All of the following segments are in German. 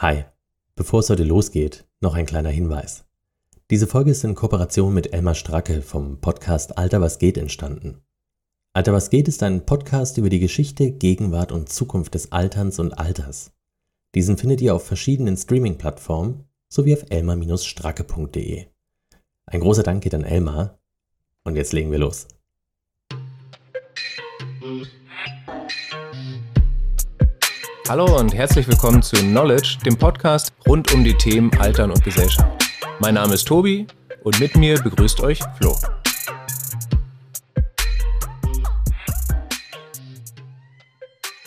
Hi, bevor es heute losgeht, noch ein kleiner Hinweis. Diese Folge ist in Kooperation mit Elmar Stracke vom Podcast Alter was geht entstanden. Alter was geht ist ein Podcast über die Geschichte, Gegenwart und Zukunft des Alterns und Alters. Diesen findet ihr auf verschiedenen Streaming-Plattformen sowie auf elmar-stracke.de. Ein großer Dank geht an Elmar und jetzt legen wir los. Hallo und herzlich willkommen zu Knowledge, dem Podcast rund um die Themen Altern und Gesellschaft. Mein Name ist Tobi und mit mir begrüßt euch Flo.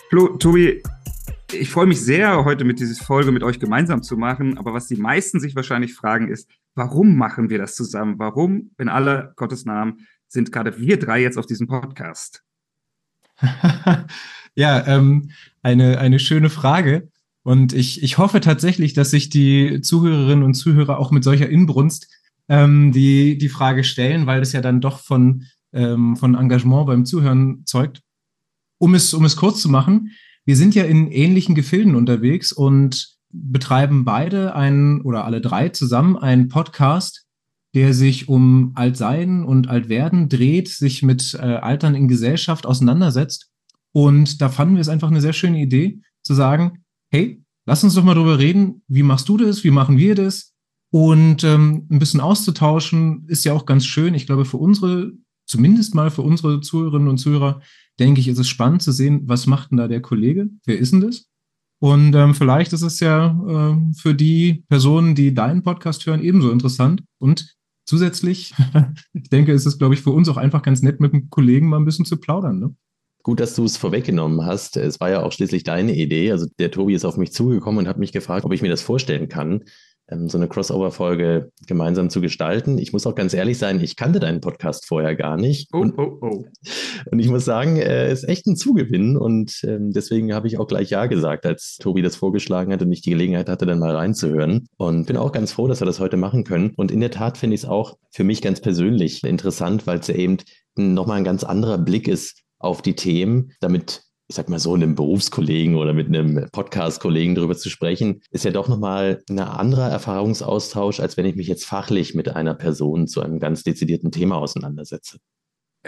Flo, Tobi, ich freue mich sehr, heute mit dieser Folge mit euch gemeinsam zu machen. Aber was die meisten sich wahrscheinlich fragen, ist, warum machen wir das zusammen? Warum, in aller Gottes Namen, sind gerade wir drei jetzt auf diesem Podcast? ja, ähm, eine, eine schöne Frage. Und ich, ich hoffe tatsächlich, dass sich die Zuhörerinnen und Zuhörer auch mit solcher Inbrunst ähm, die, die Frage stellen, weil das ja dann doch von, ähm, von Engagement beim Zuhören zeugt. Um es, um es kurz zu machen, wir sind ja in ähnlichen Gefilden unterwegs und betreiben beide einen oder alle drei zusammen einen Podcast, der sich um Altsein und Altwerden dreht, sich mit äh, Altern in Gesellschaft auseinandersetzt und da fanden wir es einfach eine sehr schöne Idee, zu sagen, hey, lass uns doch mal drüber reden, wie machst du das, wie machen wir das? Und ähm, ein bisschen auszutauschen ist ja auch ganz schön. Ich glaube, für unsere, zumindest mal für unsere Zuhörerinnen und Zuhörer, denke ich, ist es spannend zu sehen, was macht denn da der Kollege? Wer ist denn das? Und ähm, vielleicht ist es ja äh, für die Personen, die deinen Podcast hören, ebenso interessant. Und zusätzlich, ich denke, ist es, glaube ich, für uns auch einfach ganz nett, mit dem Kollegen mal ein bisschen zu plaudern. Ne? Gut, dass du es vorweggenommen hast. Es war ja auch schließlich deine Idee. Also der Tobi ist auf mich zugekommen und hat mich gefragt, ob ich mir das vorstellen kann, ähm, so eine Crossover-Folge gemeinsam zu gestalten. Ich muss auch ganz ehrlich sein, ich kannte deinen Podcast vorher gar nicht. Oh, und, oh, oh. Und ich muss sagen, er ist echt ein Zugewinn und ähm, deswegen habe ich auch gleich Ja gesagt, als Tobi das vorgeschlagen hat und ich die Gelegenheit hatte, dann mal reinzuhören. Und bin auch ganz froh, dass wir das heute machen können. Und in der Tat finde ich es auch für mich ganz persönlich interessant, weil es ja eben nochmal ein ganz anderer Blick ist auf die Themen, damit ich sag mal so, einem Berufskollegen oder mit einem Podcast-Kollegen darüber zu sprechen, ist ja doch nochmal ein anderer Erfahrungsaustausch, als wenn ich mich jetzt fachlich mit einer Person zu einem ganz dezidierten Thema auseinandersetze.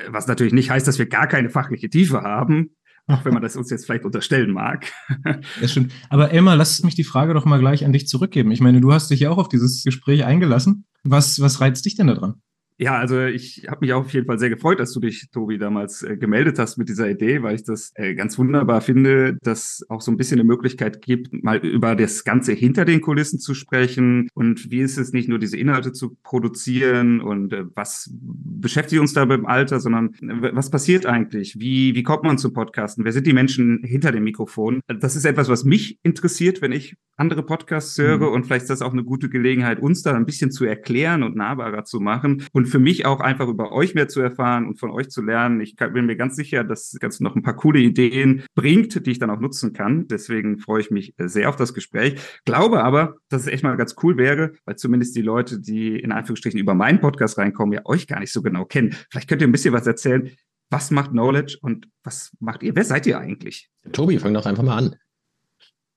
Was natürlich nicht heißt, dass wir gar keine fachliche Tiefe haben, auch wenn man das uns jetzt vielleicht unterstellen mag. Das stimmt. Aber Elmar, lass mich die Frage doch mal gleich an dich zurückgeben. Ich meine, du hast dich ja auch auf dieses Gespräch eingelassen. Was, was reizt dich denn daran? Ja, also ich habe mich auch auf jeden Fall sehr gefreut, dass du dich, Tobi, damals äh, gemeldet hast mit dieser Idee, weil ich das äh, ganz wunderbar finde, dass auch so ein bisschen eine Möglichkeit gibt, mal über das Ganze hinter den Kulissen zu sprechen und wie ist es nicht nur diese Inhalte zu produzieren und äh, was beschäftigt uns da beim Alter, sondern äh, was passiert eigentlich? Wie, wie kommt man zum Podcasten? Wer sind die Menschen hinter dem Mikrofon? Das ist etwas, was mich interessiert, wenn ich andere Podcasts höre mhm. und vielleicht ist das auch eine gute Gelegenheit, uns da ein bisschen zu erklären und nahbarer zu machen. Und und für mich auch einfach über euch mehr zu erfahren und von euch zu lernen. Ich bin mir ganz sicher, dass das Ganze noch ein paar coole Ideen bringt, die ich dann auch nutzen kann. Deswegen freue ich mich sehr auf das Gespräch. Glaube aber, dass es echt mal ganz cool wäre, weil zumindest die Leute, die in Anführungsstrichen über meinen Podcast reinkommen, ja euch gar nicht so genau kennen. Vielleicht könnt ihr ein bisschen was erzählen. Was macht Knowledge und was macht ihr? Wer seid ihr eigentlich? Tobi, fang doch einfach mal an.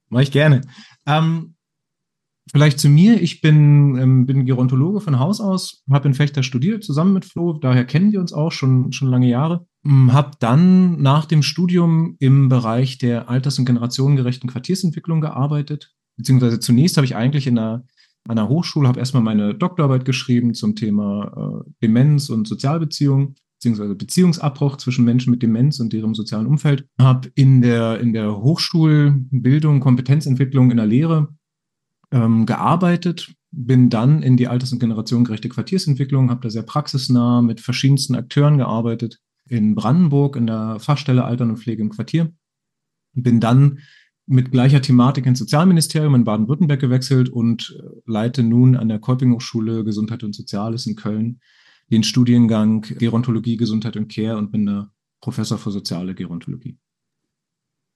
Mach ich gerne. Ähm, Vielleicht zu mir. Ich bin, ähm, bin Gerontologe von Haus aus, habe in Fechter studiert, zusammen mit Flo. Daher kennen wir uns auch schon, schon lange Jahre. Ähm, habe dann nach dem Studium im Bereich der alters- und generationengerechten Quartiersentwicklung gearbeitet. Beziehungsweise zunächst habe ich eigentlich in einer, einer Hochschule, habe erstmal meine Doktorarbeit geschrieben zum Thema äh, Demenz und Sozialbeziehung beziehungsweise Beziehungsabbruch zwischen Menschen mit Demenz und deren sozialen Umfeld. Habe in der, in der Hochschulbildung, Kompetenzentwicklung in der Lehre ähm, gearbeitet, bin dann in die alters- und generationengerechte Quartiersentwicklung, habe da sehr praxisnah mit verschiedensten Akteuren gearbeitet, in Brandenburg in der Fachstelle Altern und Pflege im Quartier. Bin dann mit gleicher Thematik ins Sozialministerium in Baden-Württemberg gewechselt und äh, leite nun an der Kolping Hochschule Gesundheit und Soziales in Köln den Studiengang Gerontologie, Gesundheit und Care und bin da Professor für soziale Gerontologie.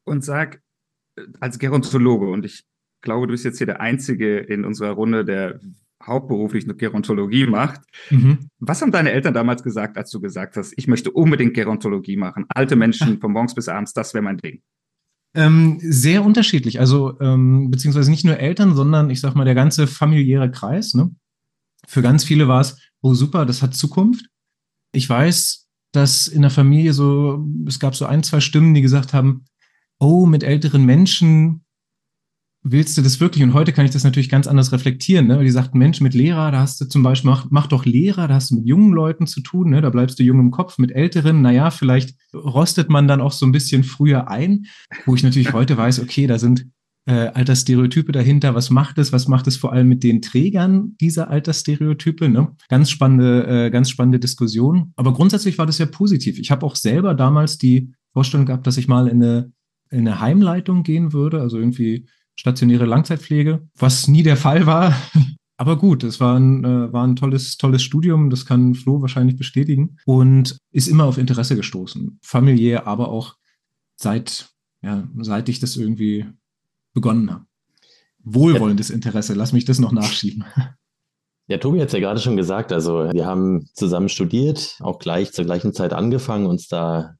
Und sag, äh, als Gerontologe, und ich glaube, du bist jetzt hier der Einzige in unserer Runde, der hauptberuflich eine Gerontologie macht. Mhm. Was haben deine Eltern damals gesagt, als du gesagt hast, ich möchte unbedingt Gerontologie machen? Alte Menschen von morgens bis abends, das wäre mein Ding. Ähm, sehr unterschiedlich. Also, ähm, beziehungsweise nicht nur Eltern, sondern ich sag mal, der ganze familiäre Kreis. Ne? Für ganz viele war es, oh super, das hat Zukunft. Ich weiß, dass in der Familie so, es gab so ein, zwei Stimmen, die gesagt haben, oh, mit älteren Menschen willst du das wirklich? Und heute kann ich das natürlich ganz anders reflektieren. Ne? Die sagten, Mensch, mit Lehrer, da hast du zum Beispiel, mach, mach doch Lehrer, da hast du mit jungen Leuten zu tun, ne? da bleibst du jung im Kopf. Mit Älteren, naja, vielleicht rostet man dann auch so ein bisschen früher ein, wo ich natürlich heute weiß, okay, da sind äh, Altersstereotype dahinter. Was macht es? Was macht es vor allem mit den Trägern dieser Altersstereotype? Ne? Ganz spannende, äh, ganz spannende Diskussion. Aber grundsätzlich war das ja positiv. Ich habe auch selber damals die Vorstellung gehabt, dass ich mal in eine, in eine Heimleitung gehen würde, also irgendwie stationäre Langzeitpflege, was nie der Fall war. Aber gut, es war ein, äh, war ein tolles, tolles Studium, das kann Flo wahrscheinlich bestätigen und ist immer auf Interesse gestoßen. Familiär, aber auch seit, ja, seit ich das irgendwie begonnen habe. Wohlwollendes Interesse, lass mich das noch nachschieben. Ja, Tobi hat es ja gerade schon gesagt, also wir haben zusammen studiert, auch gleich zur gleichen Zeit angefangen, uns da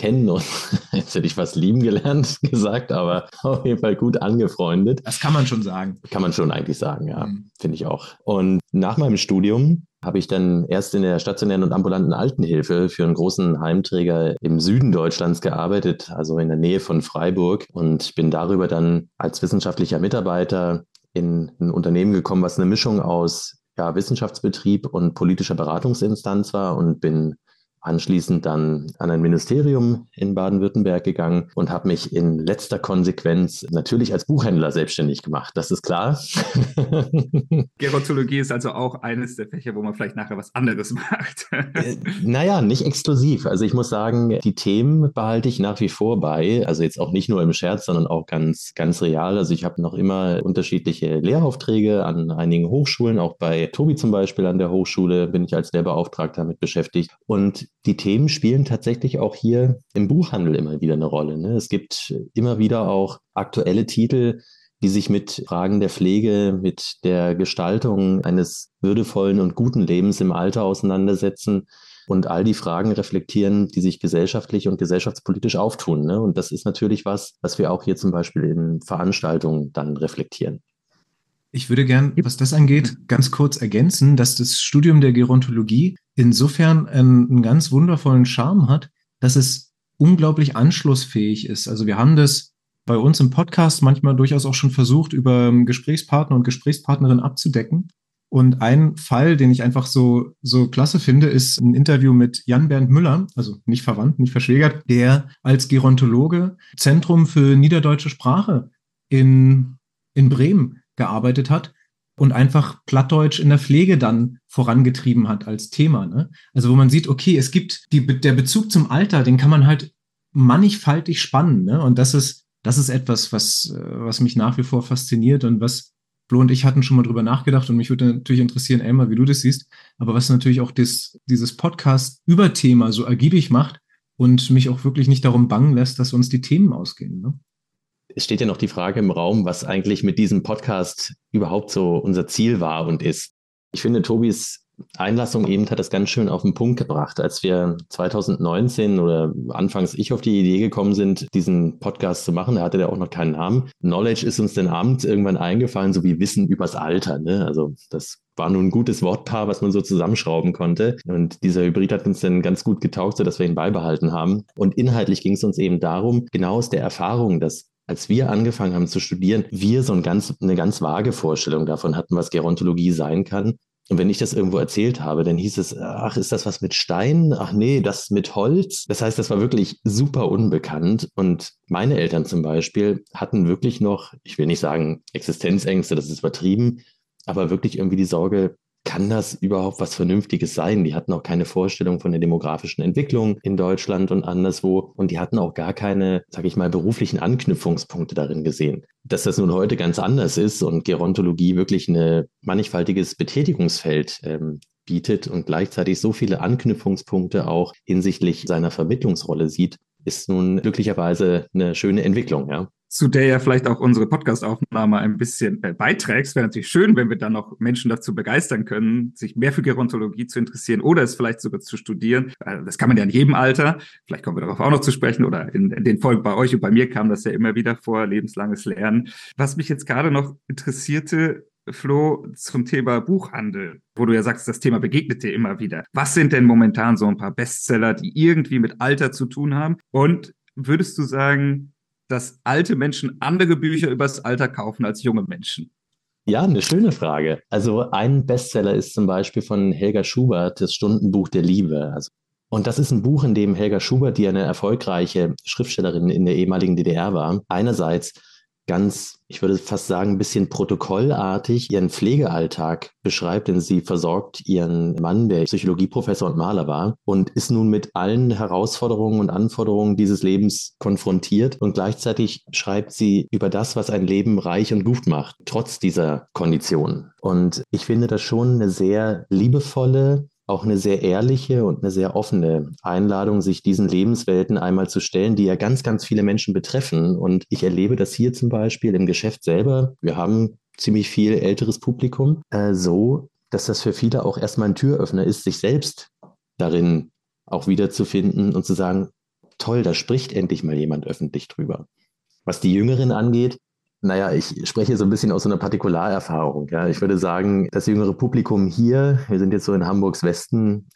kennen und jetzt hätte ich was lieben gelernt gesagt, aber auf jeden Fall gut angefreundet. Das kann man schon sagen. Kann man schon eigentlich sagen, ja, mhm. finde ich auch. Und nach meinem Studium habe ich dann erst in der stationären und ambulanten Altenhilfe für einen großen Heimträger im Süden Deutschlands gearbeitet, also in der Nähe von Freiburg und bin darüber dann als wissenschaftlicher Mitarbeiter in ein Unternehmen gekommen, was eine Mischung aus ja, Wissenschaftsbetrieb und politischer Beratungsinstanz war und bin anschließend dann an ein Ministerium in Baden-Württemberg gegangen und habe mich in letzter Konsequenz natürlich als Buchhändler selbstständig gemacht. Das ist klar. Gerontologie ist also auch eines der Fächer, wo man vielleicht nachher was anderes macht. äh, naja, nicht exklusiv. Also ich muss sagen, die Themen behalte ich nach wie vor bei. Also jetzt auch nicht nur im Scherz, sondern auch ganz, ganz real. Also ich habe noch immer unterschiedliche Lehraufträge an einigen Hochschulen. Auch bei Tobi zum Beispiel an der Hochschule bin ich als Lehrbeauftragter damit beschäftigt. Und die Themen spielen tatsächlich auch hier im Buchhandel immer wieder eine Rolle. Ne? Es gibt immer wieder auch aktuelle Titel, die sich mit Fragen der Pflege, mit der Gestaltung eines würdevollen und guten Lebens im Alter auseinandersetzen und all die Fragen reflektieren, die sich gesellschaftlich und gesellschaftspolitisch auftun. Ne? Und das ist natürlich was, was wir auch hier zum Beispiel in Veranstaltungen dann reflektieren. Ich würde gern, was das angeht, ganz kurz ergänzen, dass das Studium der Gerontologie insofern einen, einen ganz wundervollen Charme hat, dass es unglaublich anschlussfähig ist. Also wir haben das bei uns im Podcast manchmal durchaus auch schon versucht, über Gesprächspartner und Gesprächspartnerin abzudecken. Und ein Fall, den ich einfach so, so klasse finde, ist ein Interview mit Jan Bernd Müller, also nicht verwandt, nicht verschwägert, der als Gerontologe Zentrum für niederdeutsche Sprache in, in Bremen gearbeitet hat und einfach Plattdeutsch in der Pflege dann vorangetrieben hat als Thema. Ne? Also wo man sieht, okay, es gibt die, der Bezug zum Alter, den kann man halt mannigfaltig spannen. Ne? Und das ist, das ist etwas, was, äh, was mich nach wie vor fasziniert und was Flo und ich hatten schon mal drüber nachgedacht und mich würde natürlich interessieren, Elmar, wie du das siehst, aber was natürlich auch das, dieses Podcast-Überthema so ergiebig macht und mich auch wirklich nicht darum bangen lässt, dass uns die Themen ausgehen. Ne? Es steht ja noch die Frage im Raum, was eigentlich mit diesem Podcast überhaupt so unser Ziel war und ist. Ich finde, Tobis Einlassung eben hat das ganz schön auf den Punkt gebracht. Als wir 2019 oder anfangs ich auf die Idee gekommen sind, diesen Podcast zu machen, da hatte der auch noch keinen Namen. Knowledge ist uns dann abends irgendwann eingefallen, so wie Wissen übers Alter. Ne? Also das war nun ein gutes Wortpaar, was man so zusammenschrauben konnte. Und dieser Hybrid hat uns dann ganz gut getaugt, sodass wir ihn beibehalten haben. Und inhaltlich ging es uns eben darum, genau aus der Erfahrung, dass als wir angefangen haben zu studieren, wir so ein ganz, eine ganz vage Vorstellung davon hatten, was Gerontologie sein kann. Und wenn ich das irgendwo erzählt habe, dann hieß es, ach, ist das was mit Stein? Ach nee, das mit Holz. Das heißt, das war wirklich super unbekannt. Und meine Eltern zum Beispiel hatten wirklich noch, ich will nicht sagen Existenzängste, das ist übertrieben, aber wirklich irgendwie die Sorge, kann das überhaupt was Vernünftiges sein? Die hatten auch keine Vorstellung von der demografischen Entwicklung in Deutschland und anderswo. Und die hatten auch gar keine, sage ich mal, beruflichen Anknüpfungspunkte darin gesehen. Dass das nun heute ganz anders ist und Gerontologie wirklich ein mannigfaltiges Betätigungsfeld ähm, bietet und gleichzeitig so viele Anknüpfungspunkte auch hinsichtlich seiner Vermittlungsrolle sieht, ist nun glücklicherweise eine schöne Entwicklung, ja. Zu der ja vielleicht auch unsere Podcastaufnahme ein bisschen äh, beiträgst. Wäre natürlich schön, wenn wir dann noch Menschen dazu begeistern können, sich mehr für Gerontologie zu interessieren oder es vielleicht sogar zu studieren. Äh, das kann man ja in jedem Alter. Vielleicht kommen wir darauf auch noch zu sprechen oder in, in den Folgen bei euch und bei mir kam das ja immer wieder vor, lebenslanges Lernen. Was mich jetzt gerade noch interessierte, Flo, zum Thema Buchhandel, wo du ja sagst, das Thema begegnet dir immer wieder. Was sind denn momentan so ein paar Bestseller, die irgendwie mit Alter zu tun haben? Und würdest du sagen, dass alte Menschen andere Bücher übers Alter kaufen als junge Menschen? Ja, eine schöne Frage. Also ein Bestseller ist zum Beispiel von Helga Schubert, das Stundenbuch der Liebe. Also, und das ist ein Buch, in dem Helga Schubert, die eine erfolgreiche Schriftstellerin in der ehemaligen DDR war, einerseits ganz, ich würde fast sagen, ein bisschen protokollartig ihren Pflegealltag beschreibt, denn sie versorgt ihren Mann, der Psychologieprofessor und Maler war, und ist nun mit allen Herausforderungen und Anforderungen dieses Lebens konfrontiert. Und gleichzeitig schreibt sie über das, was ein Leben reich und gut macht, trotz dieser Konditionen. Und ich finde das schon eine sehr liebevolle, auch eine sehr ehrliche und eine sehr offene Einladung, sich diesen Lebenswelten einmal zu stellen, die ja ganz, ganz viele Menschen betreffen. Und ich erlebe das hier zum Beispiel im Geschäft selber. Wir haben ziemlich viel älteres Publikum, äh, so, dass das für viele auch erstmal ein Türöffner ist, sich selbst darin auch wiederzufinden und zu sagen, toll, da spricht endlich mal jemand öffentlich drüber. Was die Jüngeren angeht, naja, ich spreche so ein bisschen aus so einer Partikularerfahrung. Ja. Ich würde sagen, das jüngere Publikum hier, wir sind jetzt so in Hamburgs Westen,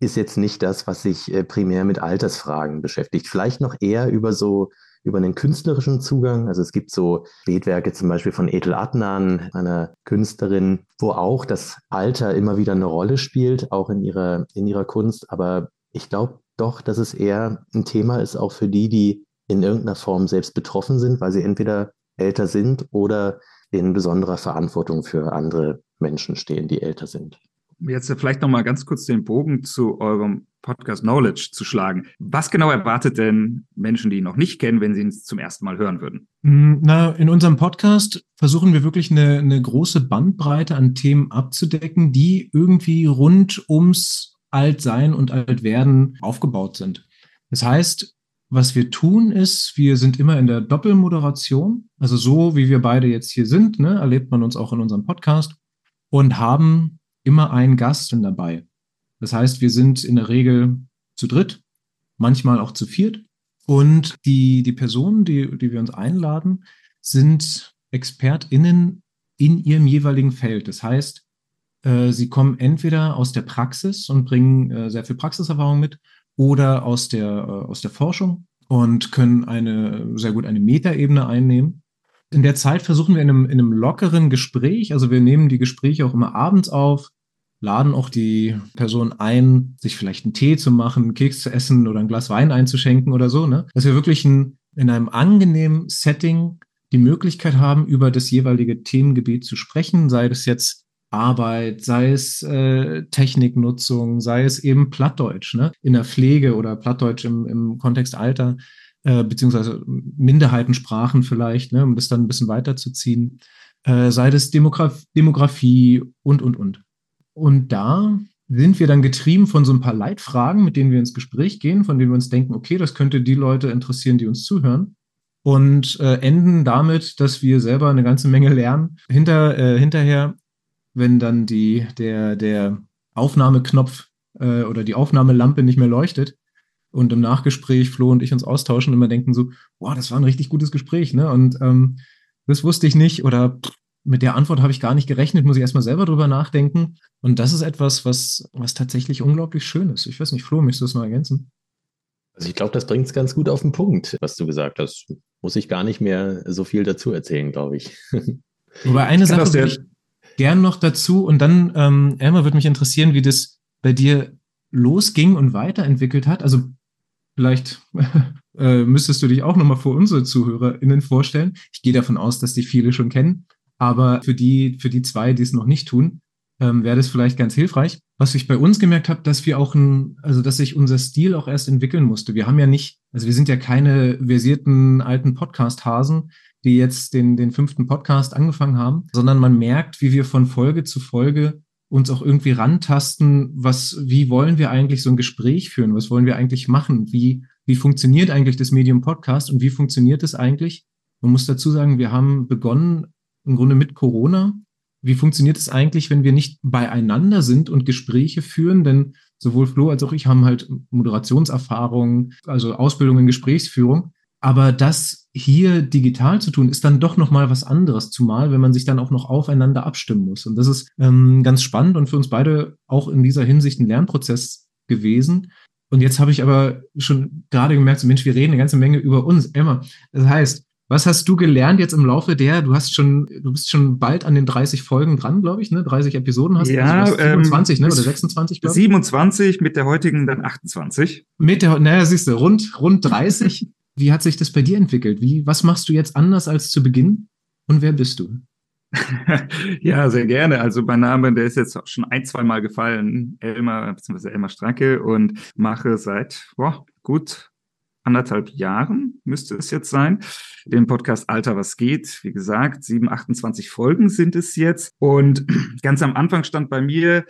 ist jetzt nicht das, was sich äh, primär mit Altersfragen beschäftigt. Vielleicht noch eher über so über einen künstlerischen Zugang. Also es gibt so Bildwerke zum Beispiel von Ethel Adnan, einer Künstlerin, wo auch das Alter immer wieder eine Rolle spielt, auch in ihrer, in ihrer Kunst. Aber ich glaube doch, dass es eher ein Thema ist, auch für die, die in irgendeiner Form selbst betroffen sind, weil sie entweder älter sind oder in besonderer Verantwortung für andere Menschen stehen, die älter sind. Jetzt vielleicht noch mal ganz kurz den Bogen zu eurem Podcast Knowledge zu schlagen. Was genau erwartet denn Menschen, die ihn noch nicht kennen, wenn sie ihn zum ersten Mal hören würden? Mm, na, in unserem Podcast versuchen wir wirklich eine, eine große Bandbreite an Themen abzudecken, die irgendwie rund ums Altsein und Altwerden aufgebaut sind. Das heißt, was wir tun ist, wir sind immer in der Doppelmoderation. Also so, wie wir beide jetzt hier sind, ne, erlebt man uns auch in unserem Podcast und haben immer einen Gast dabei. Das heißt, wir sind in der Regel zu dritt, manchmal auch zu viert. Und die, die Personen, die, die wir uns einladen, sind ExpertInnen in ihrem jeweiligen Feld. Das heißt, äh, sie kommen entweder aus der Praxis und bringen äh, sehr viel Praxiserfahrung mit oder aus der, äh, aus der Forschung und können eine, sehr gut eine Metaebene einnehmen. In der Zeit versuchen wir in einem, in einem lockeren Gespräch, also wir nehmen die Gespräche auch immer abends auf, laden auch die Person ein, sich vielleicht einen Tee zu machen, einen Keks zu essen oder ein Glas Wein einzuschenken oder so, ne? Dass wir wirklich ein, in einem angenehmen Setting die Möglichkeit haben, über das jeweilige Themengebiet zu sprechen, sei das jetzt Arbeit, sei es äh, Techniknutzung, sei es eben Plattdeutsch, ne? In der Pflege oder Plattdeutsch im, im Kontext Alter, äh, beziehungsweise Minderheitensprachen vielleicht, ne, um das dann ein bisschen weiterzuziehen, äh, sei das Demograf Demografie und, und, und. Und da sind wir dann getrieben von so ein paar Leitfragen, mit denen wir ins Gespräch gehen, von denen wir uns denken, okay, das könnte die Leute interessieren, die uns zuhören. Und äh, enden damit, dass wir selber eine ganze Menge lernen. Hinter, äh, hinterher wenn dann die, der, der Aufnahmeknopf äh, oder die Aufnahmelampe nicht mehr leuchtet und im Nachgespräch Flo und ich uns austauschen und immer denken so, boah, das war ein richtig gutes Gespräch, ne? Und ähm, das wusste ich nicht oder mit der Antwort habe ich gar nicht gerechnet, muss ich erstmal selber drüber nachdenken. Und das ist etwas, was, was tatsächlich unglaublich schön ist. Ich weiß nicht, Flo, möchtest du das mal ergänzen? Also ich glaube, das bringt es ganz gut auf den Punkt, was du gesagt hast. Muss ich gar nicht mehr so viel dazu erzählen, glaube ich. Wobei eine Sache würde ich, gern noch dazu. Und dann, ähm, Elmar, würde mich interessieren, wie das bei dir losging und weiterentwickelt hat. Also vielleicht äh, müsstest du dich auch nochmal vor unsere ZuhörerInnen vorstellen. Ich gehe davon aus, dass dich viele schon kennen. Aber für die, für die zwei, die es noch nicht tun, ähm, wäre das vielleicht ganz hilfreich. Was ich bei uns gemerkt habe, dass wir auch ein, also dass sich unser Stil auch erst entwickeln musste. Wir haben ja nicht, also wir sind ja keine versierten alten Podcast-Hasen, die jetzt den, den fünften Podcast angefangen haben, sondern man merkt, wie wir von Folge zu Folge uns auch irgendwie rantasten, was, wie wollen wir eigentlich so ein Gespräch führen? Was wollen wir eigentlich machen? Wie, wie funktioniert eigentlich das Medium Podcast und wie funktioniert es eigentlich, Man muss dazu sagen, wir haben begonnen im Grunde mit Corona. Wie funktioniert es eigentlich, wenn wir nicht beieinander sind und Gespräche führen? Denn sowohl Flo als auch ich haben halt Moderationserfahrung, also Ausbildung in Gesprächsführung. Aber das hier digital zu tun, ist dann doch nochmal was anderes, zumal wenn man sich dann auch noch aufeinander abstimmen muss. Und das ist ähm, ganz spannend und für uns beide auch in dieser Hinsicht ein Lernprozess gewesen. Und jetzt habe ich aber schon gerade gemerkt, so Mensch, wir reden eine ganze Menge über uns. Emma, das heißt, was hast du gelernt jetzt im Laufe der, du hast schon, du bist schon bald an den 30 Folgen dran, glaube ich, ne? 30 Episoden hast ja, du. 27, ähm, ne? Oder 26, glaube ich. 27, mit der heutigen dann 28. Mit der, naja, siehst du, rund, rund 30. Wie hat sich das bei dir entwickelt? Wie, was machst du jetzt anders als zu Beginn? Und wer bist du? ja, sehr gerne. Also mein Name, der ist jetzt schon ein, zwei Mal gefallen. Elmar, beziehungsweise Elmar Stranke und mache seit, boah, gut anderthalb Jahren müsste es jetzt sein. Den Podcast Alter, was geht? Wie gesagt, 7, 28 Folgen sind es jetzt. Und ganz am Anfang stand bei mir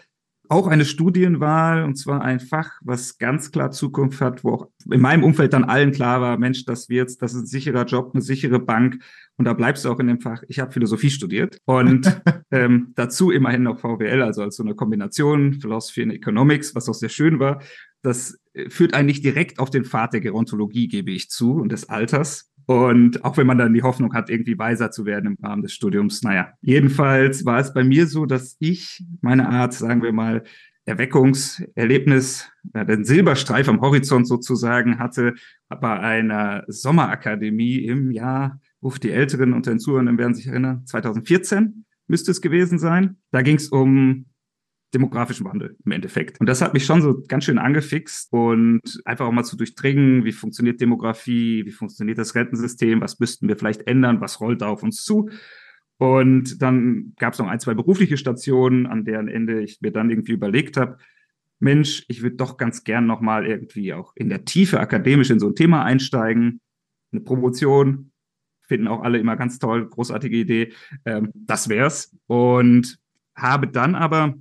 auch eine Studienwahl und zwar ein Fach, was ganz klar Zukunft hat, wo auch in meinem Umfeld dann allen klar war, Mensch, das wird's, das ist ein sicherer Job, eine sichere Bank und da bleibst du auch in dem Fach. Ich habe Philosophie studiert und ähm, dazu immerhin noch VWL, also als so eine Kombination Philosophy und Economics, was auch sehr schön war. Das äh, führt einen nicht direkt auf den Pfad der Gerontologie, gebe ich zu, und des Alters. Und auch wenn man dann die Hoffnung hat, irgendwie weiser zu werden im Rahmen des Studiums, naja. Jedenfalls war es bei mir so, dass ich meine Art, sagen wir mal, Erweckungserlebnis, den Silberstreif am Horizont sozusagen hatte, bei einer Sommerakademie im Jahr, ruft die Älteren unter den Zuhörern werden sich erinnern, 2014 müsste es gewesen sein. Da ging es um demografischen Wandel im Endeffekt. Und das hat mich schon so ganz schön angefixt und einfach auch mal zu durchdringen, wie funktioniert Demografie, wie funktioniert das Rentensystem, was müssten wir vielleicht ändern, was rollt da auf uns zu. Und dann gab es noch ein, zwei berufliche Stationen, an deren Ende ich mir dann irgendwie überlegt habe, Mensch, ich würde doch ganz gern nochmal irgendwie auch in der Tiefe akademisch in so ein Thema einsteigen. Eine Promotion, finden auch alle immer ganz toll, großartige Idee. Ähm, das wär's. Und habe dann aber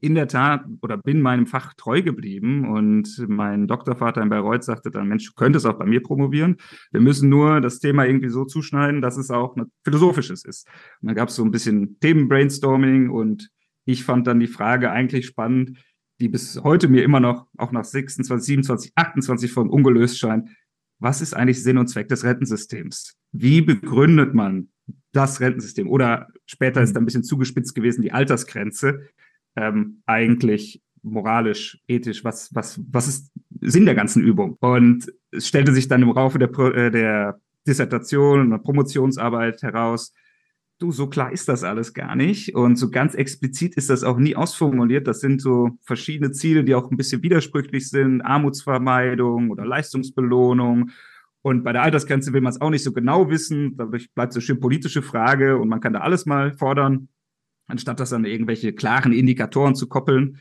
in der Tat oder bin meinem Fach treu geblieben und mein Doktorvater in Bayreuth sagte dann, Mensch, du könntest auch bei mir promovieren. Wir müssen nur das Thema irgendwie so zuschneiden, dass es auch ein philosophisches ist. Und dann gab es so ein bisschen Themenbrainstorming und ich fand dann die Frage eigentlich spannend, die bis heute mir immer noch, auch nach 26, 27, 28 Folgen ungelöst scheint. Was ist eigentlich Sinn und Zweck des Rentensystems? Wie begründet man das Rentensystem? Oder später ist da ein bisschen zugespitzt gewesen, die Altersgrenze ähm, eigentlich moralisch, ethisch, was, was, was ist Sinn der ganzen Übung? Und es stellte sich dann im Laufe der, äh, der Dissertation und Promotionsarbeit heraus, du, so klar ist das alles gar nicht. Und so ganz explizit ist das auch nie ausformuliert. Das sind so verschiedene Ziele, die auch ein bisschen widersprüchlich sind. Armutsvermeidung oder Leistungsbelohnung. Und bei der Altersgrenze will man es auch nicht so genau wissen. Dadurch bleibt es eine schön politische Frage und man kann da alles mal fordern anstatt das an irgendwelche klaren Indikatoren zu koppeln.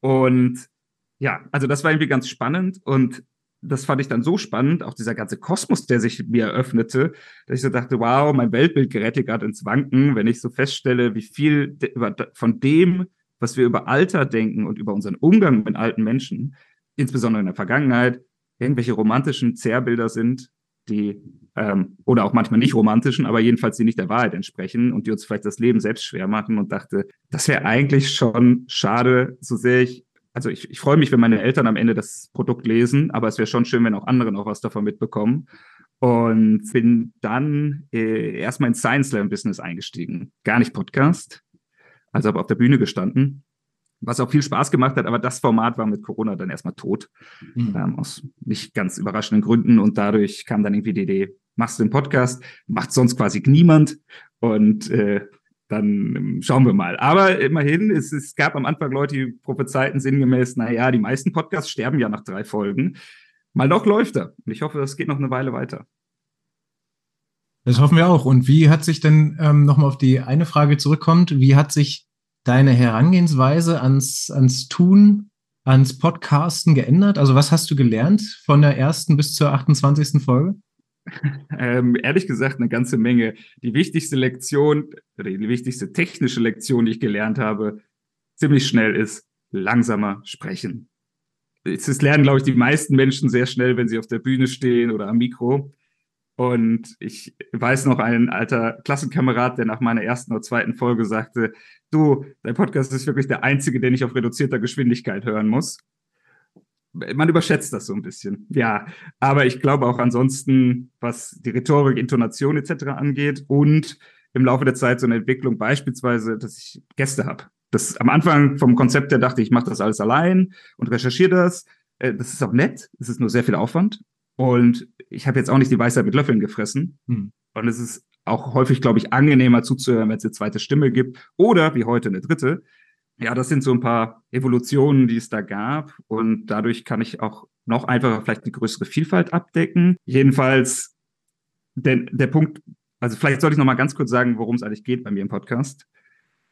Und ja, also das war irgendwie ganz spannend und das fand ich dann so spannend, auch dieser ganze Kosmos, der sich mir eröffnete, dass ich so dachte, wow, mein Weltbild gerät hier gerade ins Wanken, wenn ich so feststelle, wie viel von dem, was wir über Alter denken und über unseren Umgang mit alten Menschen, insbesondere in der Vergangenheit, irgendwelche romantischen Zerrbilder sind, die ähm, oder auch manchmal nicht romantischen, aber jedenfalls die nicht der Wahrheit entsprechen und die uns vielleicht das Leben selbst schwer machen und dachte, das wäre eigentlich schon schade, so sehr ich also ich, ich freue mich, wenn meine Eltern am Ende das Produkt lesen, aber es wäre schon schön, wenn auch andere noch was davon mitbekommen. Und bin dann äh, erstmal ins Science Slam Business eingestiegen. Gar nicht Podcast, also aber auf der Bühne gestanden was auch viel Spaß gemacht hat, aber das Format war mit Corona dann erstmal tot, mhm. ähm, aus nicht ganz überraschenden Gründen und dadurch kam dann irgendwie die Idee, machst du den Podcast, macht sonst quasi niemand und äh, dann ähm, schauen wir mal. Aber immerhin, es, es gab am Anfang Leute, die prophezeiten sinngemäß, naja, die meisten Podcasts sterben ja nach drei Folgen. Mal doch läuft er. Und ich hoffe, das geht noch eine Weile weiter. Das hoffen wir auch. Und wie hat sich denn, ähm, nochmal auf die eine Frage zurückkommt, wie hat sich deine Herangehensweise ans, ans Tun, ans Podcasten geändert? Also was hast du gelernt von der ersten bis zur 28. Folge? Ähm, ehrlich gesagt, eine ganze Menge. Die wichtigste Lektion die wichtigste technische Lektion, die ich gelernt habe, ziemlich schnell ist langsamer sprechen. Das lernen, glaube ich, die meisten Menschen sehr schnell, wenn sie auf der Bühne stehen oder am Mikro. Und ich weiß noch, ein alter Klassenkamerad, der nach meiner ersten oder zweiten Folge sagte, du, dein Podcast ist wirklich der einzige, den ich auf reduzierter Geschwindigkeit hören muss. Man überschätzt das so ein bisschen. Ja, aber ich glaube auch ansonsten, was die Rhetorik, Intonation etc. angeht und im Laufe der Zeit so eine Entwicklung beispielsweise, dass ich Gäste habe. Das am Anfang vom Konzept her dachte ich, ich mache das alles allein und recherchiere das. Äh, das ist auch nett, es ist nur sehr viel Aufwand. Und ich habe jetzt auch nicht die Weisheit mit Löffeln gefressen. Hm. Und es ist auch häufig, glaube ich, angenehmer zuzuhören, wenn es eine zweite Stimme gibt oder wie heute eine dritte. Ja, das sind so ein paar Evolutionen, die es da gab. Und dadurch kann ich auch noch einfacher vielleicht eine größere Vielfalt abdecken. Jedenfalls, denn der Punkt, also vielleicht sollte ich noch mal ganz kurz sagen, worum es eigentlich geht bei mir im Podcast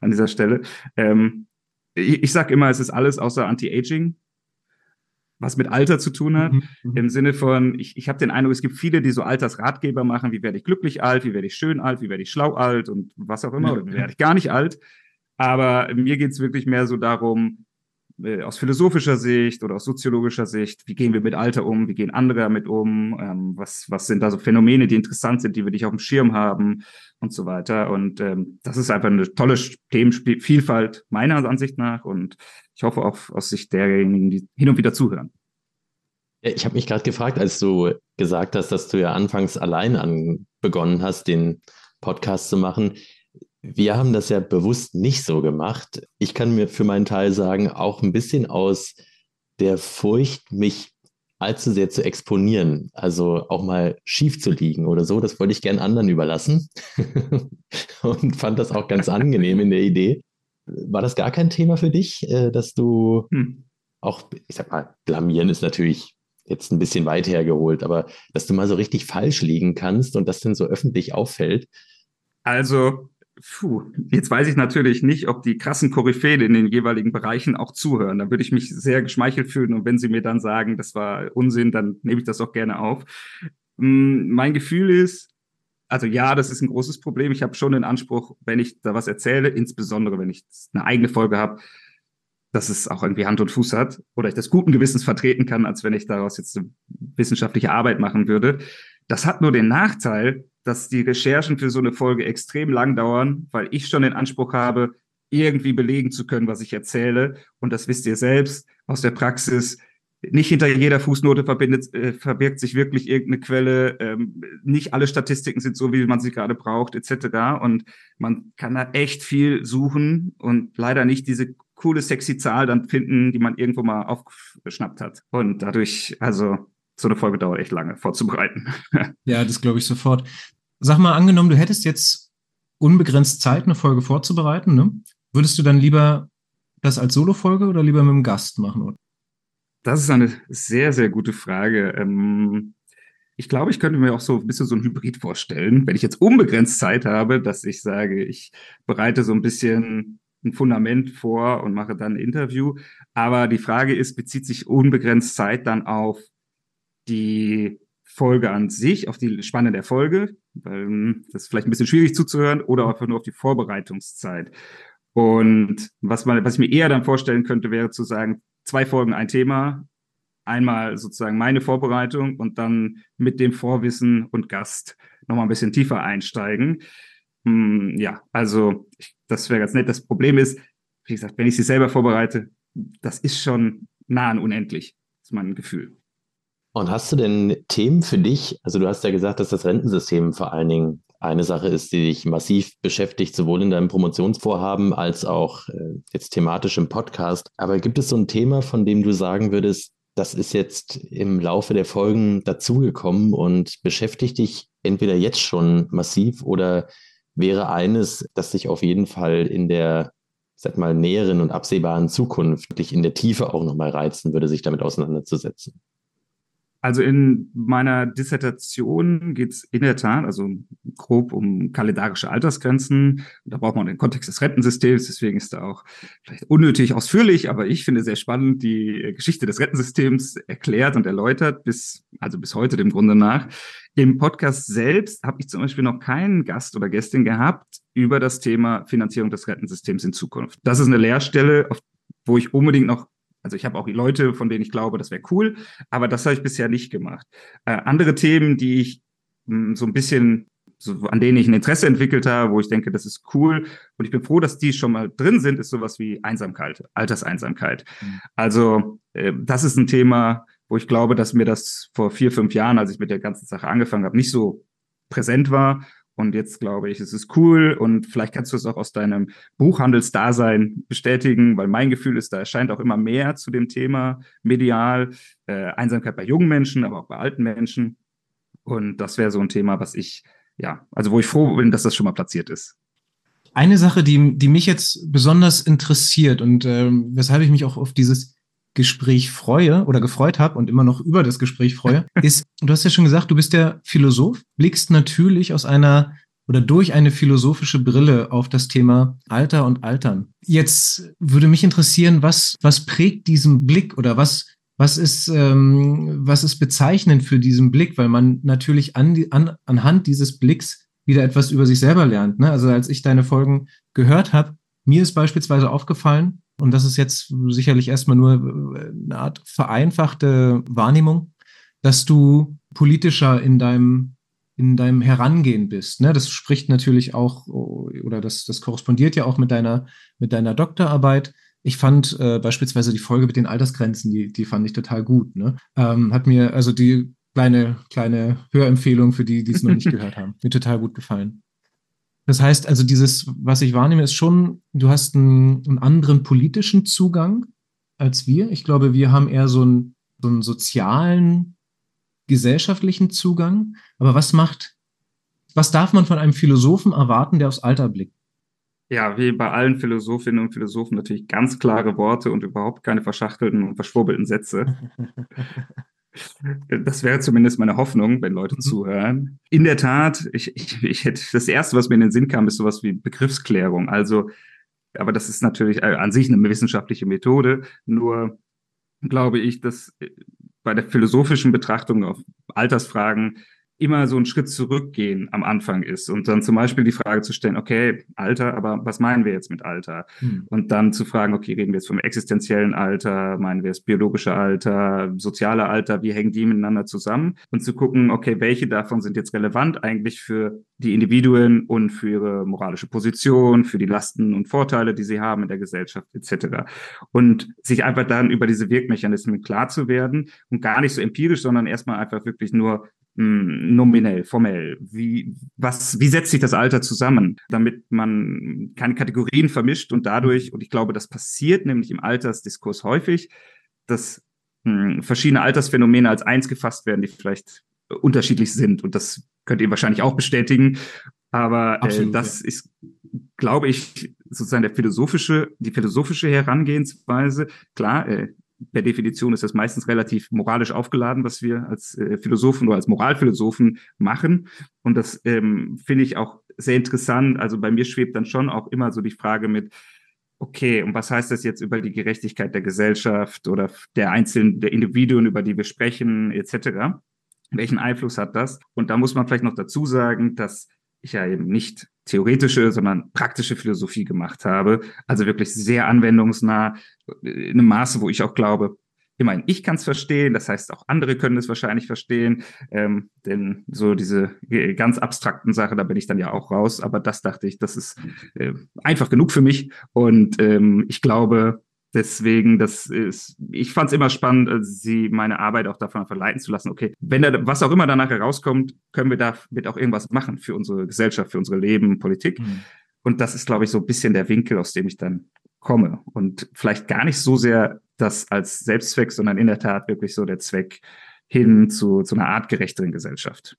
an dieser Stelle. Ähm, ich ich sage immer, es ist alles außer Anti-Aging was mit Alter zu tun hat. Mhm, mhm. Im Sinne von, ich, ich habe den Eindruck, es gibt viele, die so Altersratgeber machen, wie werde ich glücklich alt, wie werde ich schön alt, wie werde ich schlau alt und was auch immer, ja, oder wie werde ich gar nicht alt. Aber mir geht es wirklich mehr so darum, äh, aus philosophischer Sicht oder aus soziologischer Sicht, wie gehen wir mit Alter um, wie gehen andere damit um, ähm, was, was sind da so Phänomene, die interessant sind, die wir nicht auf dem Schirm haben und so weiter. Und ähm, das ist einfach eine tolle Themenvielfalt meiner Ansicht nach und ich hoffe auch aus Sicht derjenigen, die hin und wieder zuhören. Ich habe mich gerade gefragt, als du gesagt hast, dass du ja anfangs allein an begonnen hast, den Podcast zu machen. Wir haben das ja bewusst nicht so gemacht. Ich kann mir für meinen Teil sagen, auch ein bisschen aus der Furcht, mich allzu sehr zu exponieren, also auch mal schief zu liegen oder so. Das wollte ich gern anderen überlassen und fand das auch ganz angenehm in der Idee. War das gar kein Thema für dich, äh, dass du hm. auch, ich sag mal, blamieren ist natürlich jetzt ein bisschen weit hergeholt, aber dass du mal so richtig falsch liegen kannst und das dann so öffentlich auffällt? Also, Puh, jetzt weiß ich natürlich nicht, ob die krassen Koryphäen in den jeweiligen Bereichen auch zuhören. Da würde ich mich sehr geschmeichelt fühlen. Und wenn sie mir dann sagen, das war Unsinn, dann nehme ich das auch gerne auf. Hm, mein Gefühl ist, also ja, das ist ein großes Problem. Ich habe schon den Anspruch, wenn ich da was erzähle, insbesondere wenn ich eine eigene Folge habe, dass es auch irgendwie Hand und Fuß hat oder ich das guten Gewissens vertreten kann, als wenn ich daraus jetzt eine wissenschaftliche Arbeit machen würde. Das hat nur den Nachteil, dass die Recherchen für so eine Folge extrem lang dauern, weil ich schon den Anspruch habe, irgendwie belegen zu können, was ich erzähle. Und das wisst ihr selbst aus der Praxis. Nicht hinter jeder Fußnote äh, verbirgt sich wirklich irgendeine Quelle. Ähm, nicht alle Statistiken sind so, wie man sie gerade braucht, etc. Und man kann da echt viel suchen und leider nicht diese coole, sexy Zahl dann finden, die man irgendwo mal aufgeschnappt hat. Und dadurch, also so eine Folge dauert echt lange vorzubereiten. ja, das glaube ich sofort. Sag mal, angenommen, du hättest jetzt unbegrenzt Zeit, eine Folge vorzubereiten, ne? Würdest du dann lieber das als Solo-Folge oder lieber mit einem Gast machen? Das ist eine sehr, sehr gute Frage. Ähm, ich glaube, ich könnte mir auch so ein bisschen so ein Hybrid vorstellen, wenn ich jetzt unbegrenzt Zeit habe, dass ich sage, ich bereite so ein bisschen ein Fundament vor und mache dann ein Interview. Aber die Frage ist, bezieht sich unbegrenzt Zeit dann auf die Folge an sich, auf die Spanne der Folge, weil hm, das ist vielleicht ein bisschen schwierig zuzuhören, oder einfach nur auf die Vorbereitungszeit. Und was, man, was ich mir eher dann vorstellen könnte, wäre zu sagen, zwei Folgen ein Thema, einmal sozusagen meine Vorbereitung und dann mit dem Vorwissen und Gast nochmal ein bisschen tiefer einsteigen. Hm, ja, also ich, das wäre ganz nett. Das Problem ist, wie gesagt, wenn ich sie selber vorbereite, das ist schon nah an unendlich, ist mein Gefühl. Und hast du denn Themen für dich? Also du hast ja gesagt, dass das Rentensystem vor allen Dingen eine Sache ist, die dich massiv beschäftigt, sowohl in deinem Promotionsvorhaben als auch äh, jetzt thematisch im Podcast. Aber gibt es so ein Thema, von dem du sagen würdest, das ist jetzt im Laufe der Folgen dazugekommen und beschäftigt dich entweder jetzt schon massiv oder wäre eines, das dich auf jeden Fall in der, sag mal, näheren und absehbaren Zukunft dich in der Tiefe auch nochmal reizen würde, sich damit auseinanderzusetzen? Also in meiner Dissertation geht es in der Tat, also grob um kalendarische Altersgrenzen. Da braucht man den Kontext des Rentensystems, deswegen ist da auch vielleicht unnötig ausführlich, aber ich finde sehr spannend die Geschichte des Rentensystems erklärt und erläutert, bis, also bis heute dem Grunde nach. Im Podcast selbst habe ich zum Beispiel noch keinen Gast oder Gästin gehabt über das Thema Finanzierung des Rentensystems in Zukunft. Das ist eine Lehrstelle, auf, wo ich unbedingt noch also ich habe auch Leute, von denen ich glaube, das wäre cool, aber das habe ich bisher nicht gemacht. Äh, andere Themen, die ich hm, so ein bisschen so, an denen ich ein Interesse entwickelt habe, wo ich denke, das ist cool. Und ich bin froh, dass die schon mal drin sind, ist sowas wie Einsamkeit, Alterseinsamkeit. Mhm. Also äh, das ist ein Thema, wo ich glaube, dass mir das vor vier, fünf Jahren, als ich mit der ganzen Sache angefangen habe, nicht so präsent war. Und jetzt glaube ich, es ist cool und vielleicht kannst du es auch aus deinem Buchhandelsdasein bestätigen, weil mein Gefühl ist, da erscheint auch immer mehr zu dem Thema medial, äh, Einsamkeit bei jungen Menschen, aber auch bei alten Menschen. Und das wäre so ein Thema, was ich ja, also wo ich froh bin, dass das schon mal platziert ist. Eine Sache, die, die mich jetzt besonders interessiert und äh, weshalb ich mich auch auf dieses Gespräch freue oder gefreut habe und immer noch über das Gespräch freue, ist, du hast ja schon gesagt, du bist der Philosoph, blickst natürlich aus einer oder durch eine philosophische Brille auf das Thema Alter und Altern. Jetzt würde mich interessieren, was, was prägt diesen Blick oder was was ist, ähm, was ist bezeichnend für diesen Blick? Weil man natürlich an die, an, anhand dieses Blicks wieder etwas über sich selber lernt. Ne? Also als ich deine Folgen gehört habe, mir ist beispielsweise aufgefallen, und das ist jetzt sicherlich erstmal nur äh, eine Art vereinfachte Wahrnehmung, dass du politischer in deinem, in deinem Herangehen bist. Ne? Das spricht natürlich auch, oder das, das korrespondiert ja auch mit deiner, mit deiner Doktorarbeit. Ich fand äh, beispielsweise die Folge mit den Altersgrenzen, die, die fand ich total gut. Ne? Ähm, hat mir also die kleine, kleine Hörempfehlung für die, die es noch nicht gehört haben, mir total gut gefallen. Das heißt also, dieses, was ich wahrnehme, ist schon, du hast einen, einen anderen politischen Zugang als wir. Ich glaube, wir haben eher so einen, so einen sozialen, gesellschaftlichen Zugang. Aber was macht, was darf man von einem Philosophen erwarten, der aufs Alter blickt? Ja, wie bei allen Philosophinnen und Philosophen natürlich ganz klare Worte und überhaupt keine verschachtelten und verschwurbelten Sätze. Das wäre zumindest meine Hoffnung, wenn Leute mhm. zuhören. In der Tat, ich, ich, ich hätte, das erste, was mir in den Sinn kam, ist sowas wie Begriffsklärung. Also, aber das ist natürlich äh, an sich eine wissenschaftliche Methode. Nur glaube ich, dass äh, bei der philosophischen Betrachtung auf Altersfragen immer so ein Schritt zurückgehen am Anfang ist und dann zum Beispiel die Frage zu stellen, okay, Alter, aber was meinen wir jetzt mit Alter? Hm. Und dann zu fragen, okay, reden wir jetzt vom existenziellen Alter, meinen wir das biologische Alter, soziale Alter, wie hängen die miteinander zusammen? Und zu gucken, okay, welche davon sind jetzt relevant eigentlich für die Individuen und für ihre moralische Position, für die Lasten und Vorteile, die sie haben in der Gesellschaft etc. Und sich einfach dann über diese Wirkmechanismen klar zu werden und gar nicht so empirisch, sondern erstmal einfach wirklich nur hm, nominell, formell? Wie, was, wie setzt sich das Alter zusammen, damit man keine Kategorien vermischt und dadurch, und ich glaube, das passiert nämlich im Altersdiskurs häufig, dass mh, hm, verschiedene Altersphänomene als eins gefasst werden, die vielleicht unterschiedlich sind. Und das könnt ihr wahrscheinlich auch bestätigen. Aber äh, Absolut, das ja. ist, glaube ich, sozusagen der philosophische, die philosophische Herangehensweise. Klar, äh, per Definition ist das meistens relativ moralisch aufgeladen, was wir als äh, Philosophen oder als Moralphilosophen machen. Und das ähm, finde ich auch sehr interessant. Also bei mir schwebt dann schon auch immer so die Frage mit, okay, und was heißt das jetzt über die Gerechtigkeit der Gesellschaft oder der einzelnen, der Individuen, über die wir sprechen, etc.? Welchen Einfluss hat das? Und da muss man vielleicht noch dazu sagen, dass ich ja eben nicht theoretische, sondern praktische Philosophie gemacht habe. Also wirklich sehr anwendungsnah, in einem Maße, wo ich auch glaube, immerhin ich kann es verstehen, das heißt auch andere können es wahrscheinlich verstehen, ähm, denn so diese ganz abstrakten Sachen, da bin ich dann ja auch raus, aber das dachte ich, das ist äh, einfach genug für mich und ähm, ich glaube, Deswegen, das ist, ich fand es immer spannend, äh, sie meine Arbeit auch davon verleiten zu lassen. Okay, wenn da was auch immer danach herauskommt, können wir damit auch irgendwas machen für unsere Gesellschaft, für unsere Leben, Politik. Mhm. Und das ist, glaube ich, so ein bisschen der Winkel, aus dem ich dann komme. Und vielleicht gar nicht so sehr das als Selbstzweck, sondern in der Tat wirklich so der Zweck hin zu, zu einer artgerechteren Gesellschaft.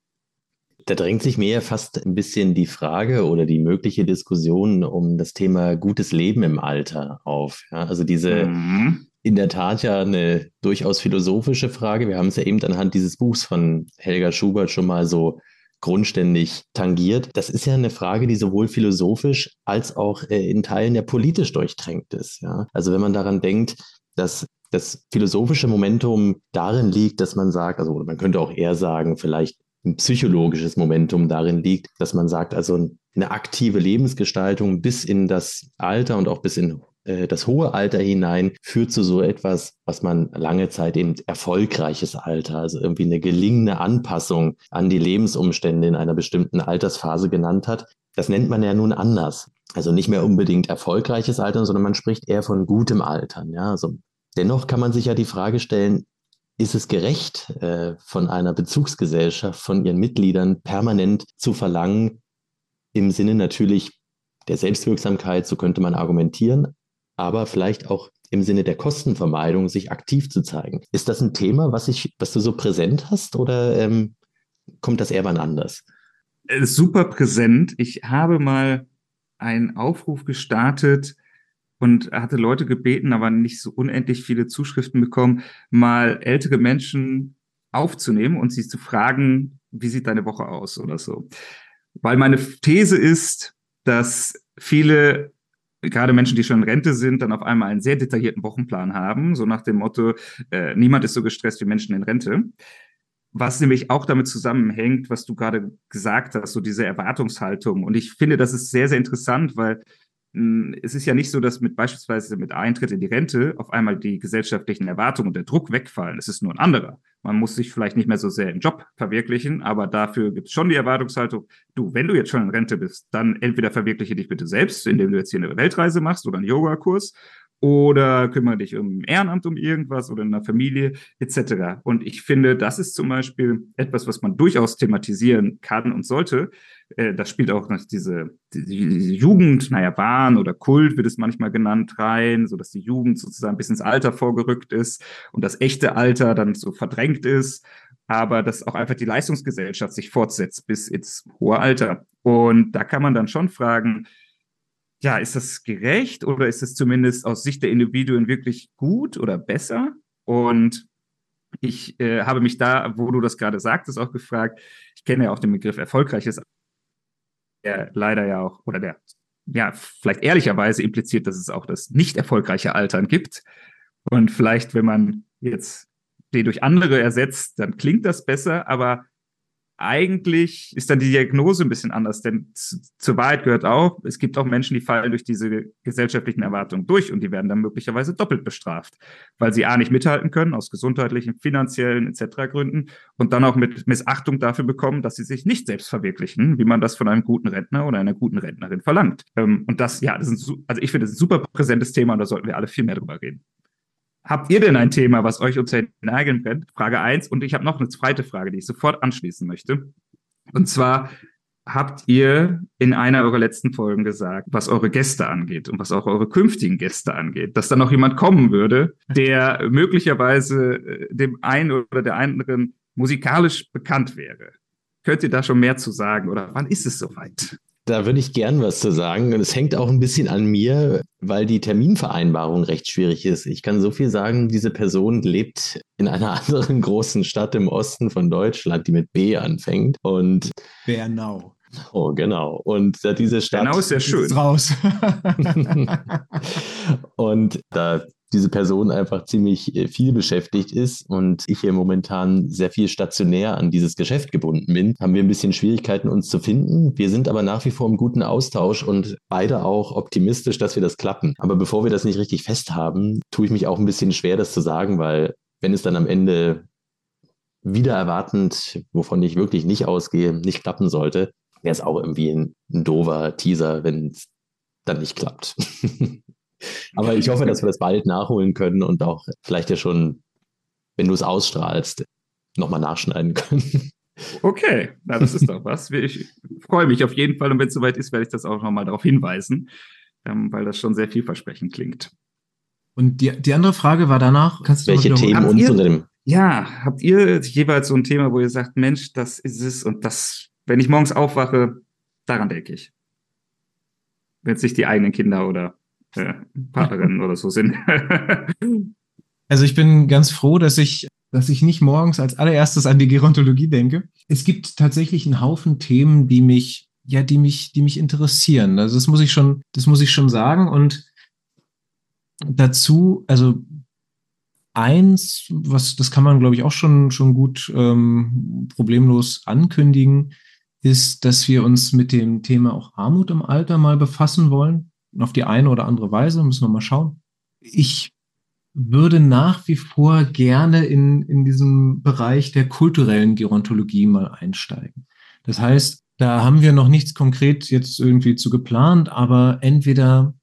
Da drängt sich mir ja fast ein bisschen die Frage oder die mögliche Diskussion um das Thema gutes Leben im Alter auf. Ja, also diese mhm. in der Tat ja eine durchaus philosophische Frage. Wir haben es ja eben anhand dieses Buchs von Helga Schubert schon mal so grundständig tangiert. Das ist ja eine Frage, die sowohl philosophisch als auch äh, in Teilen ja politisch durchtränkt ist. Ja? Also wenn man daran denkt, dass das philosophische Momentum darin liegt, dass man sagt, also man könnte auch eher sagen, vielleicht ein psychologisches Momentum darin liegt, dass man sagt, also eine aktive Lebensgestaltung bis in das Alter und auch bis in äh, das hohe Alter hinein führt zu so etwas, was man lange Zeit eben erfolgreiches Alter, also irgendwie eine gelingende Anpassung an die Lebensumstände in einer bestimmten Altersphase genannt hat. Das nennt man ja nun anders. Also nicht mehr unbedingt erfolgreiches Altern, sondern man spricht eher von gutem Altern. Ja, also dennoch kann man sich ja die Frage stellen, ist es gerecht, äh, von einer Bezugsgesellschaft, von ihren Mitgliedern permanent zu verlangen, im Sinne natürlich der Selbstwirksamkeit, so könnte man argumentieren, aber vielleicht auch im Sinne der Kostenvermeidung, sich aktiv zu zeigen. Ist das ein Thema, was, ich, was du so präsent hast oder ähm, kommt das eher wann anders? Super präsent. Ich habe mal einen Aufruf gestartet, und hatte Leute gebeten, aber nicht so unendlich viele Zuschriften bekommen, mal ältere Menschen aufzunehmen und sie zu fragen, wie sieht deine Woche aus oder so. Weil meine These ist, dass viele gerade Menschen, die schon in Rente sind, dann auf einmal einen sehr detaillierten Wochenplan haben, so nach dem Motto, äh, niemand ist so gestresst wie Menschen in Rente. Was nämlich auch damit zusammenhängt, was du gerade gesagt hast, so diese Erwartungshaltung. Und ich finde, das ist sehr, sehr interessant, weil es ist ja nicht so, dass mit beispielsweise mit Eintritt in die Rente auf einmal die gesellschaftlichen Erwartungen und der Druck wegfallen. Es ist nur ein anderer. Man muss sich vielleicht nicht mehr so sehr im Job verwirklichen, aber dafür gibt es schon die Erwartungshaltung, du, wenn du jetzt schon in Rente bist, dann entweder verwirkliche dich bitte selbst, indem du jetzt hier eine Weltreise machst oder einen Yogakurs oder kümmere dich um Ehrenamt um irgendwas oder in der Familie etc. Und ich finde, das ist zum Beispiel etwas, was man durchaus thematisieren kann und sollte. Äh, das spielt auch diese, diese Jugend, naja, Wahn oder Kult wird es manchmal genannt, rein, so dass die Jugend sozusagen bis ins Alter vorgerückt ist und das echte Alter dann so verdrängt ist, aber dass auch einfach die Leistungsgesellschaft sich fortsetzt bis ins hohe Alter. Und da kann man dann schon fragen, ja, ist das gerecht oder ist es zumindest aus Sicht der Individuen wirklich gut oder besser? Und ich äh, habe mich da, wo du das gerade sagtest, auch gefragt, ich kenne ja auch den Begriff erfolgreiches, der leider ja auch, oder der ja vielleicht ehrlicherweise impliziert, dass es auch das nicht erfolgreiche Altern gibt. Und vielleicht, wenn man jetzt den durch andere ersetzt, dann klingt das besser, aber eigentlich ist dann die Diagnose ein bisschen anders, denn zur Wahrheit gehört auch, es gibt auch Menschen, die fallen durch diese gesellschaftlichen Erwartungen durch und die werden dann möglicherweise doppelt bestraft, weil sie A nicht mithalten können, aus gesundheitlichen, finanziellen etc. Gründen und dann auch mit Missachtung dafür bekommen, dass sie sich nicht selbst verwirklichen, wie man das von einem guten Rentner oder einer guten Rentnerin verlangt. Ähm, und das, ja, das ist also ich finde, das ist ein super präsentes Thema und da sollten wir alle viel mehr drüber reden. Habt ihr denn ein Thema, was euch unter den Nägeln brennt? Frage eins. Und ich habe noch eine zweite Frage, die ich sofort anschließen möchte. Und zwar habt ihr in einer eurer letzten Folgen gesagt, was eure Gäste angeht und was auch eure künftigen Gäste angeht, dass da noch jemand kommen würde, der möglicherweise äh, dem einen oder der anderen musikalisch bekannt wäre. Könnt ihr da schon mehr zu sagen oder wann ist es soweit? Da würde ich gern was zu sagen. Und es hängt auch ein bisschen an mir, weil die Terminvereinbarung recht schwierig ist. Ich kann so viel sagen, diese Person lebt in einer anderen großen Stadt im Osten von Deutschland, die mit B anfängt. Und Bernau. Oh, genau. Und da diese Stadt. Bernau ist ja schön. Raus. und da diese Person einfach ziemlich äh, viel beschäftigt ist und ich hier momentan sehr viel stationär an dieses Geschäft gebunden bin, haben wir ein bisschen Schwierigkeiten, uns zu finden. Wir sind aber nach wie vor im guten Austausch und beide auch optimistisch, dass wir das klappen. Aber bevor wir das nicht richtig festhaben, tue ich mich auch ein bisschen schwer, das zu sagen, weil wenn es dann am Ende wieder erwartend, wovon ich wirklich nicht ausgehe, nicht klappen sollte, wäre es auch irgendwie ein, ein doofer Teaser, wenn es dann nicht klappt. Aber ich hoffe, dass wir das bald nachholen können und auch vielleicht ja schon, wenn du es ausstrahlst, nochmal nachschneiden können. Okay, na, das ist doch was. Ich freue mich auf jeden Fall und wenn es soweit ist, werde ich das auch nochmal darauf hinweisen, ähm, weil das schon sehr vielversprechend klingt. Und die, die andere Frage war danach, kannst du Welche Themen uns unter dem ja, habt ihr jeweils so ein Thema, wo ihr sagt, Mensch, das ist es und das, wenn ich morgens aufwache, daran denke ich. Wenn es nicht die eigenen Kinder oder äh, Partnerinnen oder so sind. also ich bin ganz froh, dass ich, dass ich nicht morgens als allererstes an die Gerontologie denke. Es gibt tatsächlich einen Haufen Themen, die mich, ja, die mich, die mich interessieren. Also das muss ich schon, das muss ich schon sagen. Und dazu, also eins, was, das kann man, glaube ich, auch schon, schon gut ähm, problemlos ankündigen, ist, dass wir uns mit dem Thema auch Armut im Alter mal befassen wollen auf die eine oder andere Weise, müssen wir mal schauen. Ich würde nach wie vor gerne in, in diesem Bereich der kulturellen Gerontologie mal einsteigen. Das heißt, da haben wir noch nichts konkret jetzt irgendwie zu geplant, aber entweder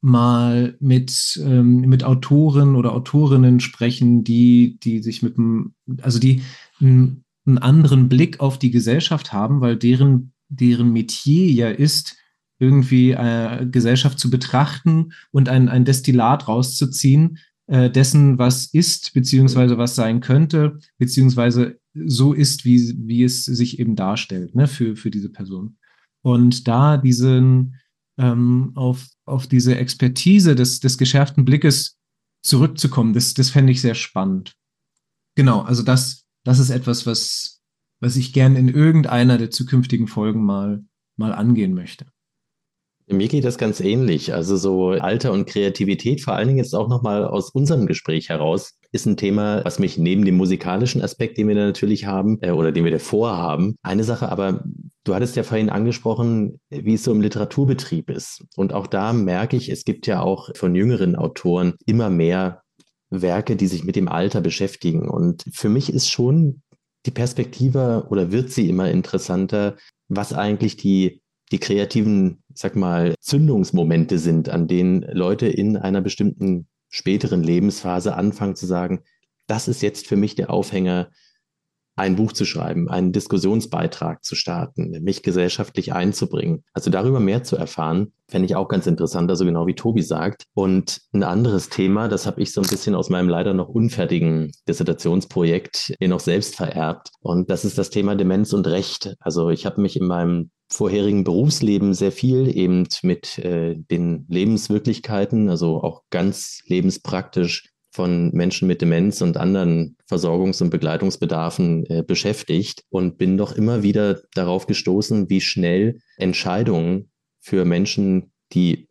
mal mit, ähm, mit Autoren oder Autorinnen sprechen, die, die sich mit dem, also die einen, anderen Blick auf die Gesellschaft haben, weil deren, deren Metier ja ist, irgendwie äh, Gesellschaft zu betrachten und ein, ein Destillat rauszuziehen, äh, dessen, was ist, beziehungsweise was sein könnte, beziehungsweise so ist, wie, wie es sich eben darstellt, ne, für, für diese Person. Und da diesen, ähm, auf, auf diese Expertise des, des geschärften Blickes zurückzukommen, das, das fände ich sehr spannend. Genau, also das, das ist etwas, was, was ich gern in irgendeiner der zukünftigen Folgen mal, mal angehen möchte. Mir geht das ganz ähnlich. Also so Alter und Kreativität, vor allen Dingen jetzt auch nochmal aus unserem Gespräch heraus, ist ein Thema, was mich neben dem musikalischen Aspekt, den wir da natürlich haben äh, oder den wir davor haben, eine Sache, aber du hattest ja vorhin angesprochen, wie es so im Literaturbetrieb ist. Und auch da merke ich, es gibt ja auch von jüngeren Autoren immer mehr Werke, die sich mit dem Alter beschäftigen. Und für mich ist schon die Perspektive oder wird sie immer interessanter, was eigentlich die die kreativen, sag mal, Zündungsmomente sind, an denen Leute in einer bestimmten späteren Lebensphase anfangen zu sagen, das ist jetzt für mich der Aufhänger, ein Buch zu schreiben, einen Diskussionsbeitrag zu starten, mich gesellschaftlich einzubringen. Also darüber mehr zu erfahren, fände ich auch ganz interessant, also genau wie Tobi sagt. Und ein anderes Thema, das habe ich so ein bisschen aus meinem leider noch unfertigen Dissertationsprojekt mir noch selbst vererbt. Und das ist das Thema Demenz und Recht. Also ich habe mich in meinem vorherigen Berufsleben sehr viel eben mit äh, den Lebenswirklichkeiten, also auch ganz lebenspraktisch von Menschen mit Demenz und anderen Versorgungs- und Begleitungsbedarfen äh, beschäftigt und bin doch immer wieder darauf gestoßen, wie schnell Entscheidungen für Menschen, die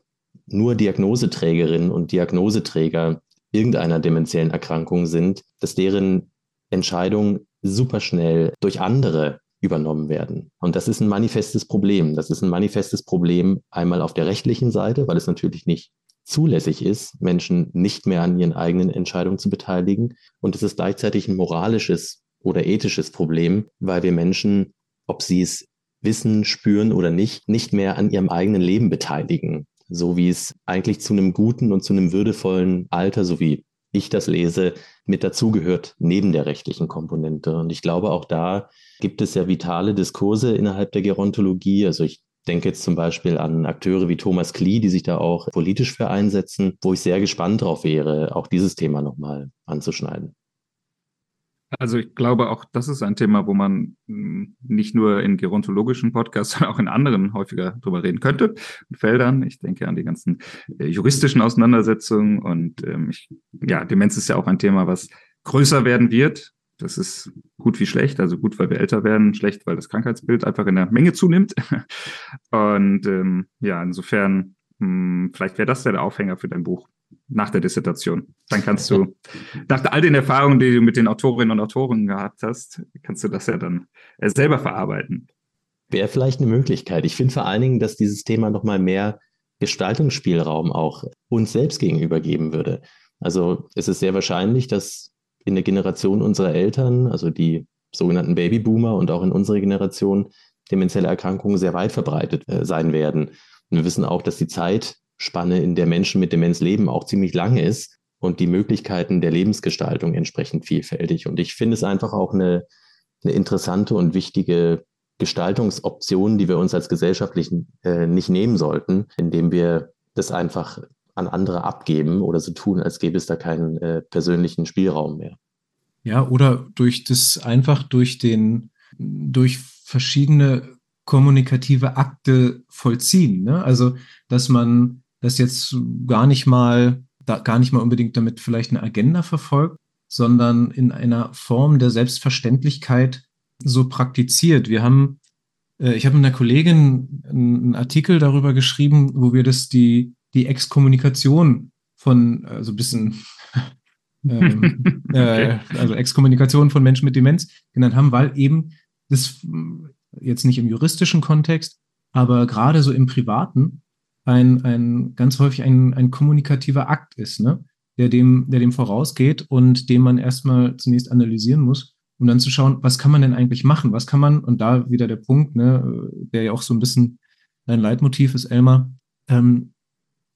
nur Diagnoseträgerinnen und Diagnoseträger irgendeiner demenziellen Erkrankung sind, dass deren Entscheidungen super schnell durch andere übernommen werden. Und das ist ein manifestes Problem. Das ist ein manifestes Problem einmal auf der rechtlichen Seite, weil es natürlich nicht zulässig ist, Menschen nicht mehr an ihren eigenen Entscheidungen zu beteiligen. Und es ist gleichzeitig ein moralisches oder ethisches Problem, weil wir Menschen, ob sie es wissen, spüren oder nicht, nicht mehr an ihrem eigenen Leben beteiligen. So wie es eigentlich zu einem guten und zu einem würdevollen Alter, so wie ich das lese, mit dazugehört, neben der rechtlichen Komponente. Und ich glaube, auch da gibt es ja vitale Diskurse innerhalb der Gerontologie. Also ich denke jetzt zum Beispiel an Akteure wie Thomas Klee, die sich da auch politisch für einsetzen, wo ich sehr gespannt drauf wäre, auch dieses Thema nochmal anzuschneiden. Also ich glaube auch, das ist ein Thema, wo man hm, nicht nur in gerontologischen Podcasts, sondern auch in anderen häufiger drüber reden könnte, Feldern. Ich denke an die ganzen äh, juristischen Auseinandersetzungen und ähm, ich, ja, Demenz ist ja auch ein Thema, was größer werden wird. Das ist gut wie schlecht. Also gut, weil wir älter werden, schlecht, weil das Krankheitsbild einfach in der Menge zunimmt. Und ähm, ja, insofern, mh, hm, vielleicht wäre das ja der Aufhänger für dein Buch nach der Dissertation. Dann kannst du, nach all den Erfahrungen, die du mit den Autorinnen und Autoren gehabt hast, kannst du das ja dann äh, selber verarbeiten. Wäre vielleicht eine Möglichkeit. Ich finde vor allen Dingen, dass dieses Thema nochmal mehr Gestaltungsspielraum auch uns selbst gegenüber geben würde. Also es ist sehr wahrscheinlich, dass in der Generation unserer Eltern, also die sogenannten Babyboomer und auch in unserer Generation, demenzielle Erkrankungen sehr weit verbreitet äh, sein werden. Und wir wissen auch, dass die Zeitspanne, in der Menschen mit Demenz leben, auch ziemlich lang ist und die Möglichkeiten der Lebensgestaltung entsprechend vielfältig. Und ich finde es einfach auch eine, eine interessante und wichtige Gestaltungsoption, die wir uns als gesellschaftlich äh, nicht nehmen sollten, indem wir das einfach an andere abgeben oder so tun, als gäbe es da keinen äh, persönlichen Spielraum mehr. Ja, oder durch das einfach durch den, durch verschiedene kommunikative Akte vollziehen. Ne? Also, dass man das jetzt gar nicht mal, da, gar nicht mal unbedingt damit vielleicht eine Agenda verfolgt, sondern in einer Form der Selbstverständlichkeit so praktiziert. Wir haben, äh, ich habe mit einer Kollegin einen Artikel darüber geschrieben, wo wir das die die Exkommunikation von, also ein bisschen, ähm, äh, also Exkommunikation von Menschen mit Demenz genannt haben, weil eben das jetzt nicht im juristischen Kontext, aber gerade so im privaten ein, ein ganz häufig ein, ein kommunikativer Akt ist, ne? der, dem, der dem vorausgeht und den man erstmal zunächst analysieren muss, um dann zu schauen, was kann man denn eigentlich machen? Was kann man, und da wieder der Punkt, ne, der ja auch so ein bisschen dein Leitmotiv ist, Elmar, ähm,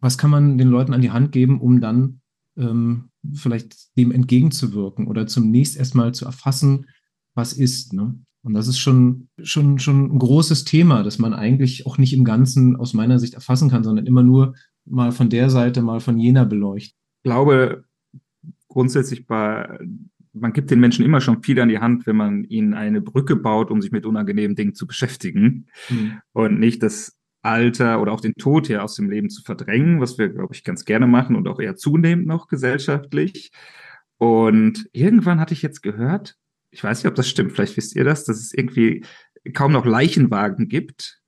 was kann man den Leuten an die Hand geben, um dann ähm, vielleicht dem entgegenzuwirken oder zunächst erstmal zu erfassen, was ist. Ne? Und das ist schon, schon, schon ein großes Thema, das man eigentlich auch nicht im Ganzen aus meiner Sicht erfassen kann, sondern immer nur mal von der Seite, mal von jener beleuchten. Ich glaube, grundsätzlich bei, man gibt den Menschen immer schon viel an die Hand, wenn man ihnen eine Brücke baut, um sich mit unangenehmen Dingen zu beschäftigen mhm. und nicht das Alter oder auch den Tod hier aus dem Leben zu verdrängen, was wir, glaube ich, ganz gerne machen und auch eher zunehmend noch gesellschaftlich. Und irgendwann hatte ich jetzt gehört, ich weiß nicht, ob das stimmt, vielleicht wisst ihr das, dass es irgendwie kaum noch Leichenwagen gibt,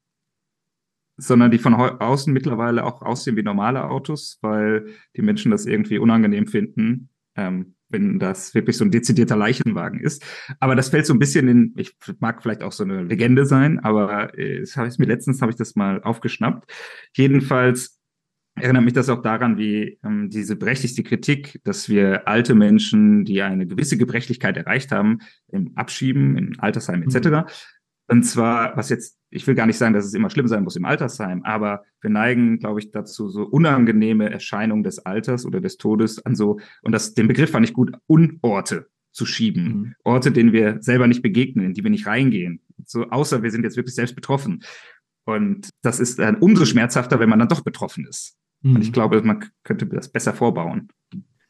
sondern die von außen mittlerweile auch aussehen wie normale Autos, weil die Menschen das irgendwie unangenehm finden, ähm, wenn das wirklich so ein dezidierter Leichenwagen ist. Aber das fällt so ein bisschen in, ich mag vielleicht auch so eine Legende sein, aber äh, das habe ich mir letztens habe ich das mal aufgeschnappt. Jedenfalls erinnert mich das auch daran, wie ähm, diese berechtigte Kritik, dass wir alte Menschen, die eine gewisse Gebrechlichkeit erreicht haben, im Abschieben, im Altersheim etc. Und zwar, was jetzt, ich will gar nicht sagen, dass es immer schlimm sein muss im Altersheim, aber wir neigen, glaube ich, dazu, so unangenehme Erscheinungen des Alters oder des Todes an so, und das, den Begriff fand ich gut, Unorte zu schieben. Mhm. Orte, denen wir selber nicht begegnen, in die wir nicht reingehen. So, außer wir sind jetzt wirklich selbst betroffen. Und das ist dann umso schmerzhafter, wenn man dann doch betroffen ist. Mhm. Und ich mhm. glaube, man könnte das besser vorbauen.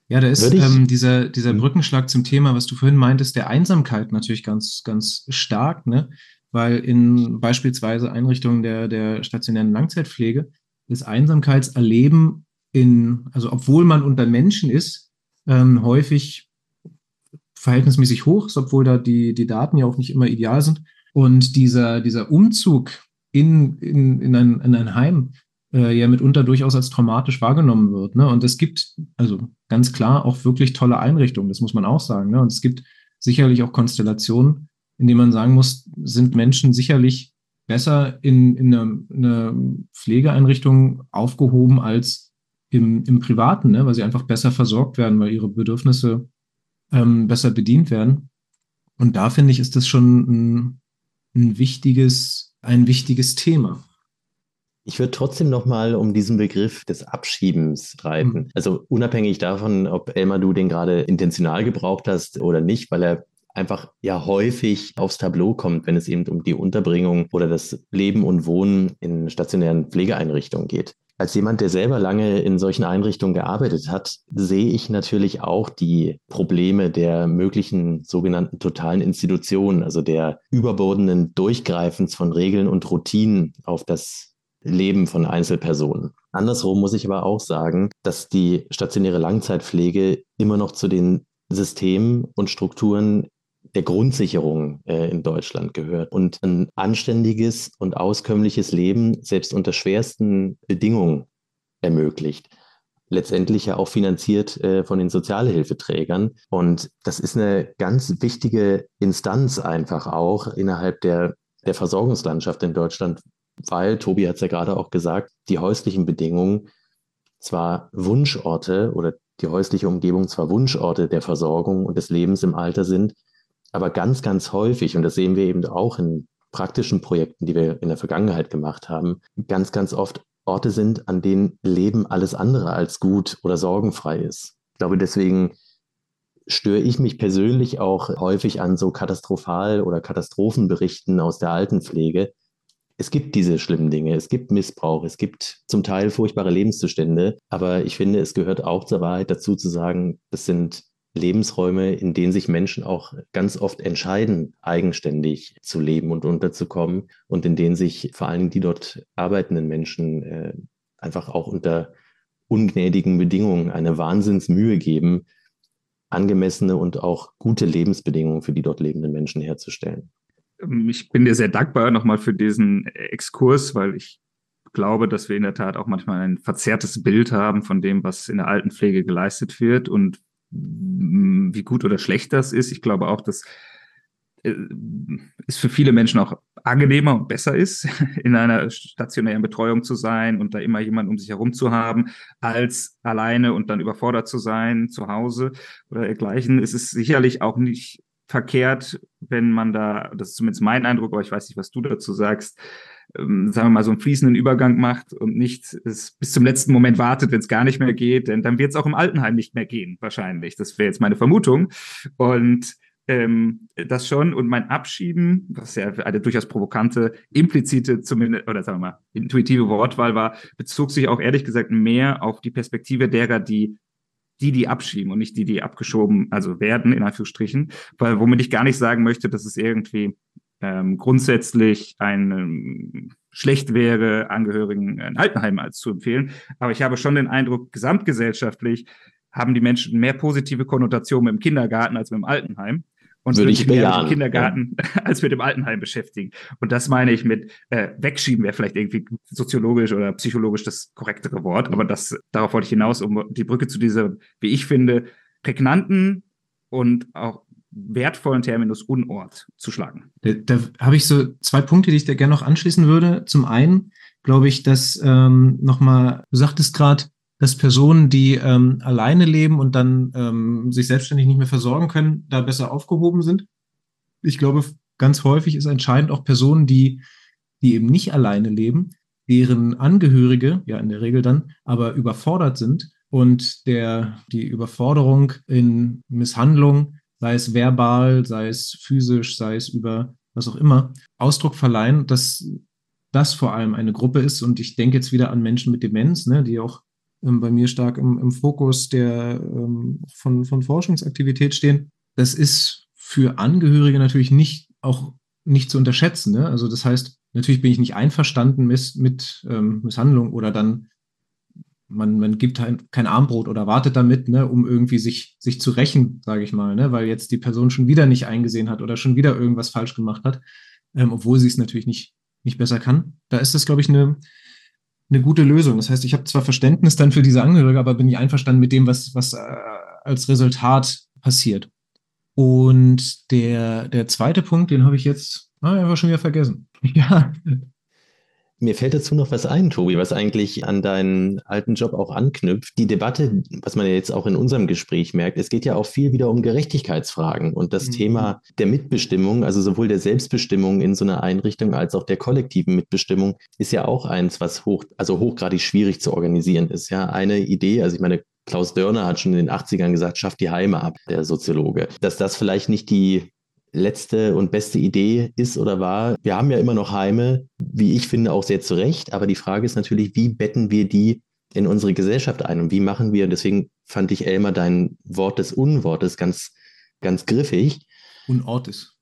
Ja, da ist ähm, dieser, dieser mhm. Brückenschlag zum Thema, was du vorhin meintest, der Einsamkeit natürlich ganz, ganz stark, ne? Weil in beispielsweise Einrichtungen der, der stationären Langzeitpflege das Einsamkeitserleben in, also obwohl man unter Menschen ist, ähm, häufig verhältnismäßig hoch ist, obwohl da die, die Daten ja auch nicht immer ideal sind. Und dieser, dieser Umzug in, in, in, ein, in ein Heim äh, ja mitunter durchaus als traumatisch wahrgenommen wird. Ne? Und es gibt also ganz klar auch wirklich tolle Einrichtungen, das muss man auch sagen. Ne? Und es gibt sicherlich auch Konstellationen, in denen man sagen muss, sind Menschen sicherlich besser in, in einer, in einer Pflegeeinrichtung aufgehoben als im, im Privaten, ne? weil sie einfach besser versorgt werden, weil ihre Bedürfnisse ähm, besser bedient werden. Und da finde ich, ist das schon ein, ein wichtiges, ein wichtiges Thema. Ich würde trotzdem nochmal um diesen Begriff des Abschiebens streiten. Mhm. Also unabhängig davon, ob Elmar du den gerade intentional gebraucht hast oder nicht, weil er einfach ja häufig aufs Tableau kommt, wenn es eben um die Unterbringung oder das Leben und Wohnen in stationären Pflegeeinrichtungen geht. Als jemand, der selber lange in solchen Einrichtungen gearbeitet hat, sehe ich natürlich auch die Probleme der möglichen sogenannten totalen Institutionen, also der überbordenden Durchgreifens von Regeln und Routinen auf das Leben von Einzelpersonen. Andersrum muss ich aber auch sagen, dass die stationäre Langzeitpflege immer noch zu den Systemen und Strukturen der Grundsicherung äh, in Deutschland gehört und ein anständiges und auskömmliches Leben selbst unter schwersten Bedingungen ermöglicht. Letztendlich ja auch finanziert äh, von den Sozialhilfeträgern. Und das ist eine ganz wichtige Instanz einfach auch innerhalb der, der Versorgungslandschaft in Deutschland, weil, Tobi hat es ja gerade auch gesagt, die häuslichen Bedingungen zwar Wunschorte oder die häusliche Umgebung zwar Wunschorte der Versorgung und des Lebens im Alter sind, aber ganz, ganz häufig, und das sehen wir eben auch in praktischen Projekten, die wir in der Vergangenheit gemacht haben, ganz, ganz oft Orte sind, an denen Leben alles andere als gut oder sorgenfrei ist. Ich glaube, deswegen störe ich mich persönlich auch häufig an so Katastrophal- oder Katastrophenberichten aus der Altenpflege, es gibt diese schlimmen Dinge, es gibt Missbrauch, es gibt zum Teil furchtbare Lebenszustände, aber ich finde, es gehört auch zur Wahrheit dazu zu sagen, das sind Lebensräume, in denen sich Menschen auch ganz oft entscheiden, eigenständig zu leben und unterzukommen und in denen sich vor allem die dort arbeitenden Menschen äh, einfach auch unter ungnädigen Bedingungen eine Wahnsinnsmühe geben, angemessene und auch gute Lebensbedingungen für die dort lebenden Menschen herzustellen. Ähm, ich bin dir sehr dankbar nochmal für diesen Exkurs, weil ich glaube, dass wir in der Tat auch manchmal ein verzerrtes Bild haben von dem, was in der Altenpflege geleistet wird und wie gut oder schlecht das ist. Ich glaube auch, dass äh, es für viele Menschen auch angenehmer und besser ist, in einer stationären Betreuung zu sein und da immer jemand um sich herum zu haben, als alleine und dann überfordert zu sein zu Hause oder dergleichen. Es ist sicherlich auch nicht verkehrt, wenn man da, das ist zumindest mein Eindruck, aber ich weiß nicht, was du dazu sagst, ähm, sagen wir mal, so einen fließenden Übergang macht und nicht bis zum letzten Moment wartet, wenn es gar nicht mehr geht, denn dann wird es auch im Altenheim nicht mehr gehen, wahrscheinlich. Das wäre jetzt meine Vermutung. Und ähm, das schon und mein Abschieben, was ja eine durchaus provokante, implizite, zumindest, oder sagen wir mal, intuitive Wortwahl war, bezog sich auch ehrlich gesagt mehr auf die Perspektive derer, die die, die abschieben und nicht die, die abgeschoben, also werden, in Anführungsstrichen, weil womit ich gar nicht sagen möchte, dass es irgendwie ähm, grundsätzlich ein ähm, schlecht wäre, Angehörigen ein Altenheim als zu empfehlen. Aber ich habe schon den Eindruck, gesamtgesellschaftlich haben die Menschen mehr positive Konnotationen im Kindergarten als mit dem Altenheim und Würde ich mehr mit dem Kindergarten ja. als mit dem Altenheim beschäftigen. Und das meine ich mit äh, wegschieben wäre vielleicht irgendwie soziologisch oder psychologisch das korrektere Wort, aber das darauf wollte ich hinaus, um die Brücke zu dieser, wie ich finde, prägnanten und auch wertvollen Terminus Unort zu schlagen. Da, da habe ich so zwei Punkte, die ich da gerne noch anschließen würde. Zum einen glaube ich, dass ähm, nochmal, du sagtest gerade, dass Personen, die ähm, alleine leben und dann ähm, sich selbstständig nicht mehr versorgen können, da besser aufgehoben sind. Ich glaube, ganz häufig ist entscheidend auch Personen, die, die eben nicht alleine leben, deren Angehörige, ja in der Regel dann, aber überfordert sind und der, die Überforderung in Misshandlung, sei es verbal, sei es physisch, sei es über was auch immer, Ausdruck verleihen, dass das vor allem eine Gruppe ist. Und ich denke jetzt wieder an Menschen mit Demenz, ne, die auch ähm, bei mir stark im, im Fokus der ähm, von, von Forschungsaktivität stehen. Das ist für Angehörige natürlich nicht auch nicht zu unterschätzen. Ne? Also das heißt, natürlich bin ich nicht einverstanden mit, mit ähm, Misshandlung oder dann man, man gibt halt kein Armbrot oder wartet damit, ne, um irgendwie sich, sich zu rächen, sage ich mal, ne, weil jetzt die Person schon wieder nicht eingesehen hat oder schon wieder irgendwas falsch gemacht hat, ähm, obwohl sie es natürlich nicht, nicht besser kann. Da ist das, glaube ich, eine, eine gute Lösung. Das heißt, ich habe zwar Verständnis dann für diese Angehörige, aber bin nicht einverstanden mit dem, was, was äh, als Resultat passiert. Und der, der zweite Punkt, den habe ich jetzt ah, schon wieder vergessen. Ja, mir fällt dazu noch was ein, Tobi, was eigentlich an deinen alten Job auch anknüpft. Die Debatte, was man ja jetzt auch in unserem Gespräch merkt, es geht ja auch viel wieder um Gerechtigkeitsfragen und das mhm. Thema der Mitbestimmung, also sowohl der Selbstbestimmung in so einer Einrichtung als auch der kollektiven Mitbestimmung, ist ja auch eins, was hoch, also hochgradig schwierig zu organisieren ist. Ja, eine Idee, also ich meine, Klaus Dörner hat schon in den 80ern gesagt, schafft die Heime ab, der Soziologe. Dass das vielleicht nicht die letzte und beste Idee ist oder war. Wir haben ja immer noch Heime, wie ich finde, auch sehr zu Recht. Aber die Frage ist natürlich, wie betten wir die in unsere Gesellschaft ein und wie machen wir, und deswegen fand ich Elmar dein Wort des Unwortes ganz, ganz griffig. Unortes.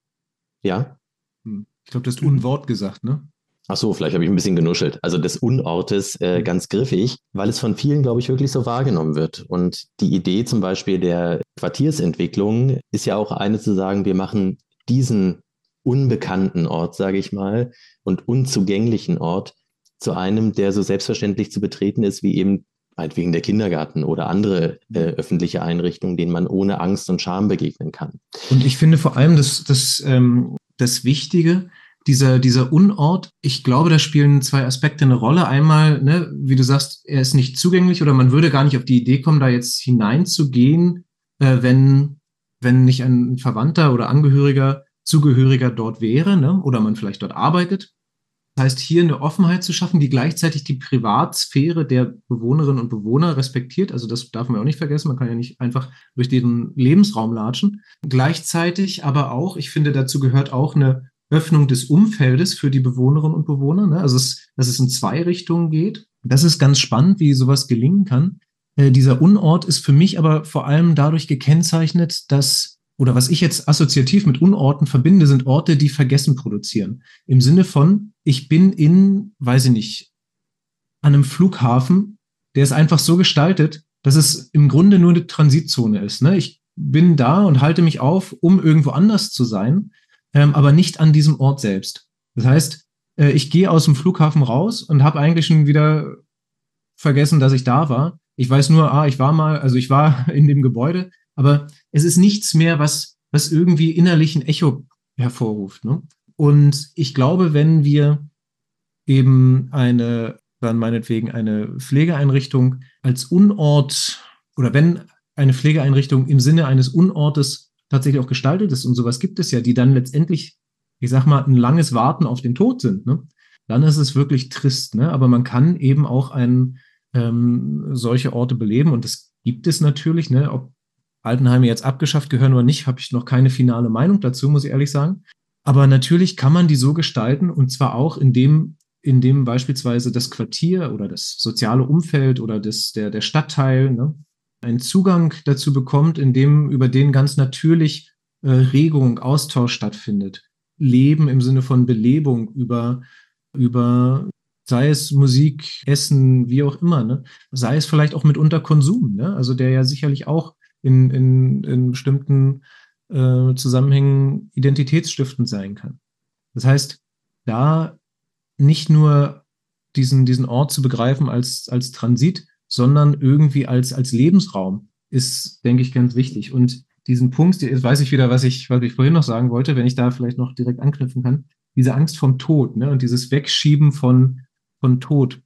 Ja. Hm. Ich glaube, du hast Unwort gesagt, ne? Ach so, vielleicht habe ich ein bisschen genuschelt. Also des Unortes äh, mhm. ganz griffig, weil es von vielen, glaube ich, wirklich so wahrgenommen wird. Und die Idee zum Beispiel der Quartiersentwicklung ist ja auch eine zu sagen, wir machen diesen unbekannten Ort, sage ich mal, und unzugänglichen Ort zu einem, der so selbstverständlich zu betreten ist, wie eben meinetwegen der Kindergarten oder andere äh, öffentliche Einrichtungen, denen man ohne Angst und Scham begegnen kann. Und ich finde vor allem das, das, ähm, das Wichtige, dieser, dieser Unort, ich glaube, da spielen zwei Aspekte eine Rolle. Einmal, ne, wie du sagst, er ist nicht zugänglich oder man würde gar nicht auf die Idee kommen, da jetzt hineinzugehen, äh, wenn, wenn nicht ein Verwandter oder Angehöriger, Zugehöriger dort wäre, ne, oder man vielleicht dort arbeitet. Das heißt, hier eine Offenheit zu schaffen, die gleichzeitig die Privatsphäre der Bewohnerinnen und Bewohner respektiert. Also das darf man auch nicht vergessen. Man kann ja nicht einfach durch deren Lebensraum latschen. Gleichzeitig aber auch, ich finde, dazu gehört auch eine Öffnung des Umfeldes für die Bewohnerinnen und Bewohner. Ne? Also, es, dass es in zwei Richtungen geht. Das ist ganz spannend, wie sowas gelingen kann. Äh, dieser Unort ist für mich aber vor allem dadurch gekennzeichnet, dass, oder was ich jetzt assoziativ mit Unorten verbinde, sind Orte, die Vergessen produzieren. Im Sinne von, ich bin in, weiß ich nicht, an einem Flughafen, der ist einfach so gestaltet, dass es im Grunde nur eine Transitzone ist. Ne? Ich bin da und halte mich auf, um irgendwo anders zu sein ähm, aber nicht an diesem Ort selbst. Das heißt, äh, ich gehe aus dem Flughafen raus und habe eigentlich schon wieder vergessen, dass ich da war. Ich weiß nur, ah, ich war mal, also ich war in dem Gebäude, aber es ist nichts mehr, was, was irgendwie innerlich ein Echo hervorruft. Ne? Und ich glaube, wenn wir eben eine, dann meinetwegen eine Pflegeeinrichtung als Unort oder wenn eine Pflegeeinrichtung im Sinne eines Unortes tatsächlich auch gestaltet ist und sowas gibt es ja, die dann letztendlich, ich sag mal, ein langes Warten auf den Tod sind, ne? dann ist es wirklich trist. Ne? Aber man kann eben auch ein, ähm, solche Orte beleben und das gibt es natürlich. Ne? Ob Altenheime jetzt abgeschafft gehören oder nicht, habe ich noch keine finale Meinung dazu, muss ich ehrlich sagen. Aber natürlich kann man die so gestalten und zwar auch in dem, in dem beispielsweise das Quartier oder das soziale Umfeld oder das, der, der Stadtteil ne, einen Zugang dazu bekommt, in dem über den ganz natürlich äh, Regung, Austausch stattfindet. Leben im Sinne von Belebung über, über sei es Musik, Essen, wie auch immer, ne? sei es vielleicht auch mitunter Konsum, ne? also der ja sicherlich auch in, in, in bestimmten äh, Zusammenhängen identitätsstiftend sein kann. Das heißt, da nicht nur diesen, diesen Ort zu begreifen als, als Transit, sondern irgendwie als, als Lebensraum ist, denke ich, ganz wichtig. Und diesen Punkt, jetzt weiß ich wieder, was ich, was ich vorhin noch sagen wollte, wenn ich da vielleicht noch direkt anknüpfen kann, diese Angst vom Tod ne, und dieses Wegschieben von, von Tod.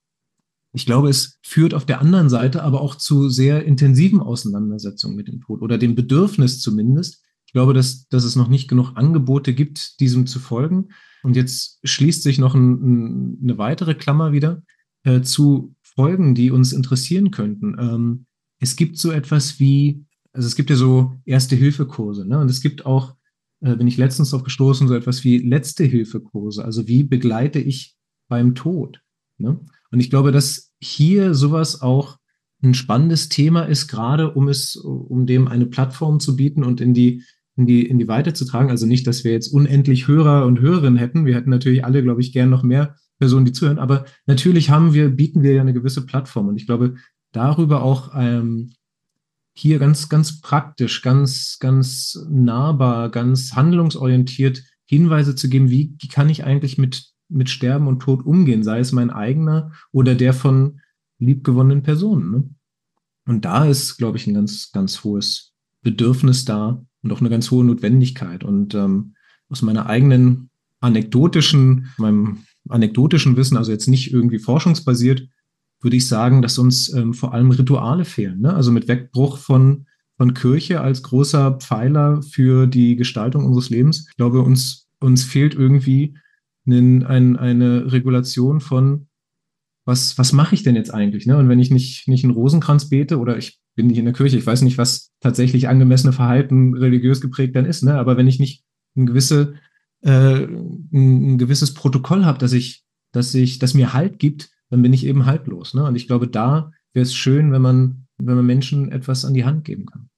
Ich glaube, es führt auf der anderen Seite aber auch zu sehr intensiven Auseinandersetzungen mit dem Tod oder dem Bedürfnis zumindest. Ich glaube, dass, dass es noch nicht genug Angebote gibt, diesem zu folgen. Und jetzt schließt sich noch ein, ein, eine weitere Klammer wieder äh, zu Folgen, die uns interessieren könnten. Ähm, es gibt so etwas wie, also es gibt ja so Erste-Hilfe-Kurse, ne? Und es gibt auch, äh, bin ich letztens drauf gestoßen, so etwas wie Letzte-Hilfe-Kurse. Also wie begleite ich beim Tod? Ne? Und ich glaube, dass hier sowas auch ein spannendes Thema ist, gerade um es, um dem eine Plattform zu bieten und in die in die, in die Weite zu tragen. Also nicht, dass wir jetzt unendlich Hörer und Hörerinnen hätten. Wir hätten natürlich alle, glaube ich, gern noch mehr Personen, die zuhören. Aber natürlich haben wir, bieten wir ja eine gewisse Plattform. Und ich glaube, darüber auch ähm, hier ganz, ganz praktisch, ganz, ganz nahbar, ganz handlungsorientiert Hinweise zu geben, wie, kann ich eigentlich mit, mit Sterben und Tod umgehen, sei es mein eigener oder der von liebgewonnenen Personen. Ne? Und da ist, glaube ich, ein ganz, ganz hohes Bedürfnis da, und auch eine ganz hohe Notwendigkeit. Und ähm, aus meiner eigenen anekdotischen, meinem anekdotischen Wissen, also jetzt nicht irgendwie forschungsbasiert, würde ich sagen, dass uns ähm, vor allem Rituale fehlen. Ne? Also mit Wegbruch von, von Kirche als großer Pfeiler für die Gestaltung unseres Lebens. Ich glaube, uns, uns fehlt irgendwie einen, ein, eine Regulation von, was, was mache ich denn jetzt eigentlich? Ne? Und wenn ich nicht, nicht einen Rosenkranz bete oder ich bin nicht in der Kirche. Ich weiß nicht, was tatsächlich angemessene Verhalten religiös geprägt dann ist. Ne? Aber wenn ich nicht ein, gewisse, äh, ein, gewisses Protokoll habe, dass ich, dass ich, das mir Halt gibt, dann bin ich eben haltlos. Ne? Und ich glaube, da wäre es schön, wenn man, wenn man Menschen etwas an die Hand geben kann.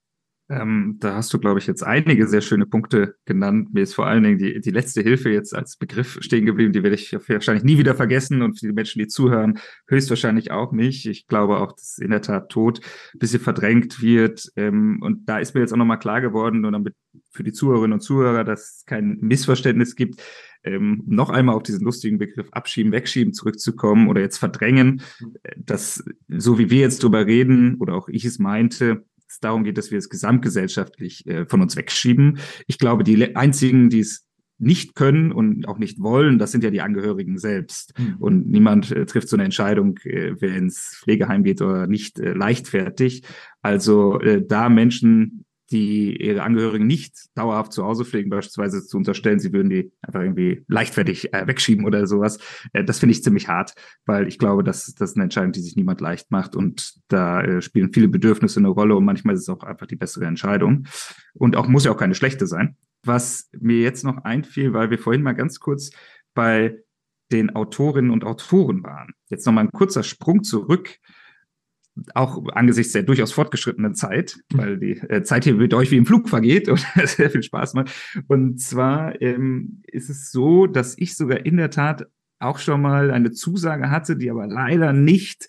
Ähm, da hast du, glaube ich, jetzt einige sehr schöne Punkte genannt. Mir ist vor allen Dingen die, die letzte Hilfe jetzt als Begriff stehen geblieben. Die werde ich wahrscheinlich nie wieder vergessen und für die Menschen, die zuhören, höchstwahrscheinlich auch nicht. Ich glaube auch, dass in der Tat Tod ein bisschen verdrängt wird. Ähm, und da ist mir jetzt auch nochmal klar geworden, und damit für die Zuhörerinnen und Zuhörer, dass es kein Missverständnis gibt, ähm, noch einmal auf diesen lustigen Begriff abschieben, wegschieben zurückzukommen oder jetzt verdrängen, äh, dass so wie wir jetzt drüber reden oder auch ich es meinte, es darum geht, dass wir es gesamtgesellschaftlich äh, von uns wegschieben. Ich glaube, die einzigen, die es nicht können und auch nicht wollen, das sind ja die Angehörigen selbst. Mhm. Und niemand äh, trifft so eine Entscheidung, äh, wer ins Pflegeheim geht oder nicht, äh, leichtfertig. Also äh, da Menschen die ihre Angehörigen nicht dauerhaft zu Hause pflegen, beispielsweise zu unterstellen, sie würden die einfach irgendwie leichtfertig äh, wegschieben oder sowas. Äh, das finde ich ziemlich hart, weil ich glaube, dass das eine Entscheidung, die sich niemand leicht macht und da äh, spielen viele Bedürfnisse eine Rolle und manchmal ist es auch einfach die bessere Entscheidung und auch muss ja auch keine schlechte sein. Was mir jetzt noch einfiel, weil wir vorhin mal ganz kurz bei den Autorinnen und Autoren waren. Jetzt noch mal ein kurzer Sprung zurück auch angesichts der durchaus fortgeschrittenen Zeit, mhm. weil die äh, Zeit hier mit euch wie im Flug vergeht und sehr viel Spaß macht. Und zwar ähm, ist es so, dass ich sogar in der Tat auch schon mal eine Zusage hatte, die aber leider nicht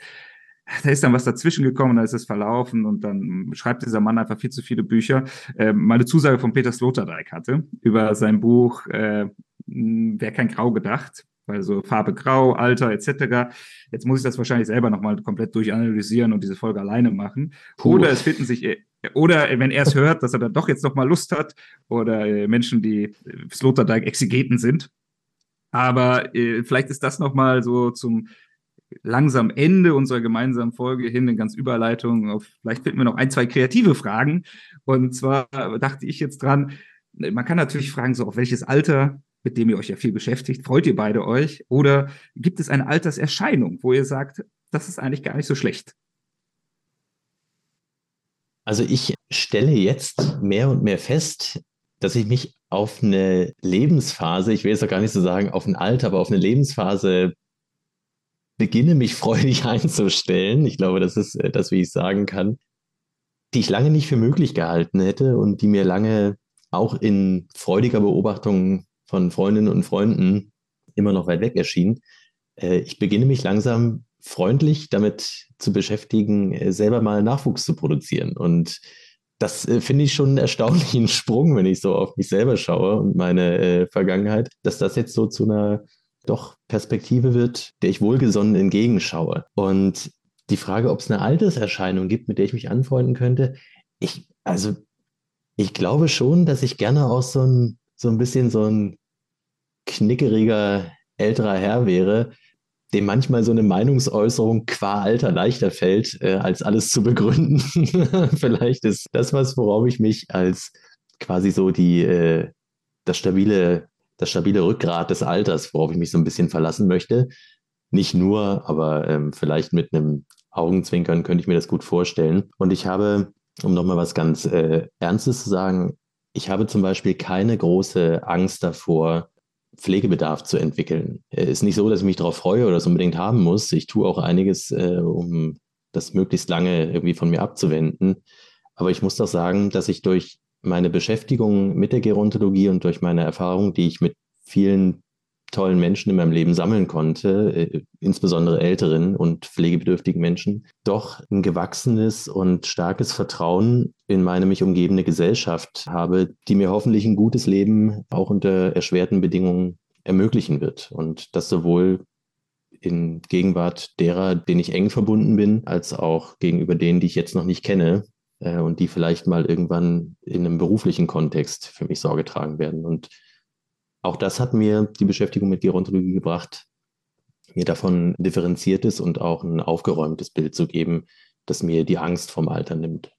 da ist dann was dazwischen gekommen, da ist es verlaufen und dann schreibt dieser Mann einfach viel zu viele Bücher. Äh, meine Zusage von Peter Sloterdijk hatte über sein Buch äh, Wer kein Grau gedacht also Farbe Grau, Alter etc. Jetzt muss ich das wahrscheinlich selber nochmal komplett durchanalysieren und diese Folge alleine machen. Puh. Oder es finden sich, Oder wenn er es hört, dass er dann doch jetzt noch mal Lust hat. Oder äh, Menschen, die äh, Sloterdijk-Exegeten sind. Aber äh, vielleicht ist das noch mal so zum langsam Ende unserer gemeinsamen Folge hin eine ganz Überleitung auf, vielleicht finden wir noch ein, zwei kreative Fragen. Und zwar dachte ich jetzt dran, man kann natürlich fragen, so auf welches Alter, mit dem ihr euch ja viel beschäftigt, freut ihr beide euch? Oder gibt es eine Alterserscheinung, wo ihr sagt, das ist eigentlich gar nicht so schlecht? Also ich stelle jetzt mehr und mehr fest, dass ich mich auf eine Lebensphase, ich will jetzt auch gar nicht so sagen auf ein Alter, aber auf eine Lebensphase beginne, mich freudig einzustellen. Ich glaube, das ist äh, das, wie ich sagen kann, die ich lange nicht für möglich gehalten hätte und die mir lange auch in freudiger Beobachtung von Freundinnen und Freunden immer noch weit weg erschien. Äh, ich beginne mich langsam freundlich damit zu beschäftigen, äh, selber mal Nachwuchs zu produzieren. Und das äh, finde ich schon einen erstaunlichen Sprung, wenn ich so auf mich selber schaue und meine Vergangenheit, dass das jetzt so zu einer doch Perspektive wird, der ich wohlgesonnen entgegenschaue. Und die Frage, ob es eine Alterserscheinung gibt, mit der ich mich anfreunden könnte, ich, also, ich glaube schon, dass ich gerne auch so ein, so ein bisschen so ein knickeriger älterer Herr wäre, dem manchmal so eine Meinungsäußerung qua Alter leichter fällt, äh, als alles zu begründen. Vielleicht ist das was, worauf ich mich als quasi so die, äh, das stabile, das stabile Rückgrat des Alters, worauf ich mich so ein bisschen verlassen möchte. Nicht nur, aber ähm, vielleicht mit einem Augenzwinkern könnte ich mir das gut vorstellen. Und ich habe, um nochmal was ganz äh, Ernstes zu sagen, ich habe zum Beispiel keine große Angst davor, Pflegebedarf zu entwickeln. Es äh, ist nicht so, dass ich mich darauf freue oder es unbedingt haben muss. Ich tue auch einiges, äh, um das möglichst lange irgendwie von mir abzuwenden. Aber ich muss doch sagen, dass ich durch meine Beschäftigung mit der Gerontologie und durch meine Erfahrung, die ich mit vielen tollen Menschen in meinem Leben sammeln konnte, äh, insbesondere älteren und pflegebedürftigen Menschen, doch ein gewachsenes und starkes Vertrauen in meine mich umgebende Gesellschaft habe, die mir hoffentlich ein gutes Leben auch unter erschwerten Bedingungen ermöglichen wird. Und das sowohl in Gegenwart derer, denen ich eng verbunden bin, als auch gegenüber denen, die ich jetzt noch nicht kenne äh, und die vielleicht mal irgendwann in einem beruflichen Kontext für mich Sorge tragen werden. Und auch das hat mir die Beschäftigung mit Gerontologie gebracht, mir davon differenziertes und auch ein aufgeräumtes Bild zu geben, das mir die Angst vom Alter nimmt.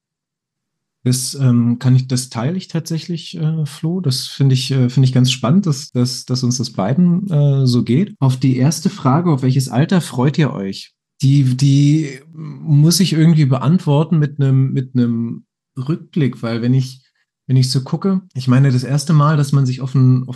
Das ähm, kann ich, das teile ich tatsächlich, äh, Flo. Das finde ich, äh, finde ich ganz spannend, dass, dass, dass uns das beiden äh, so geht. Auf die erste Frage, auf welches Alter freut ihr euch? Die, die muss ich irgendwie beantworten mit einem, mit einem Rückblick, weil wenn ich, wenn ich so gucke, ich meine, das erste Mal, dass man sich auf ein,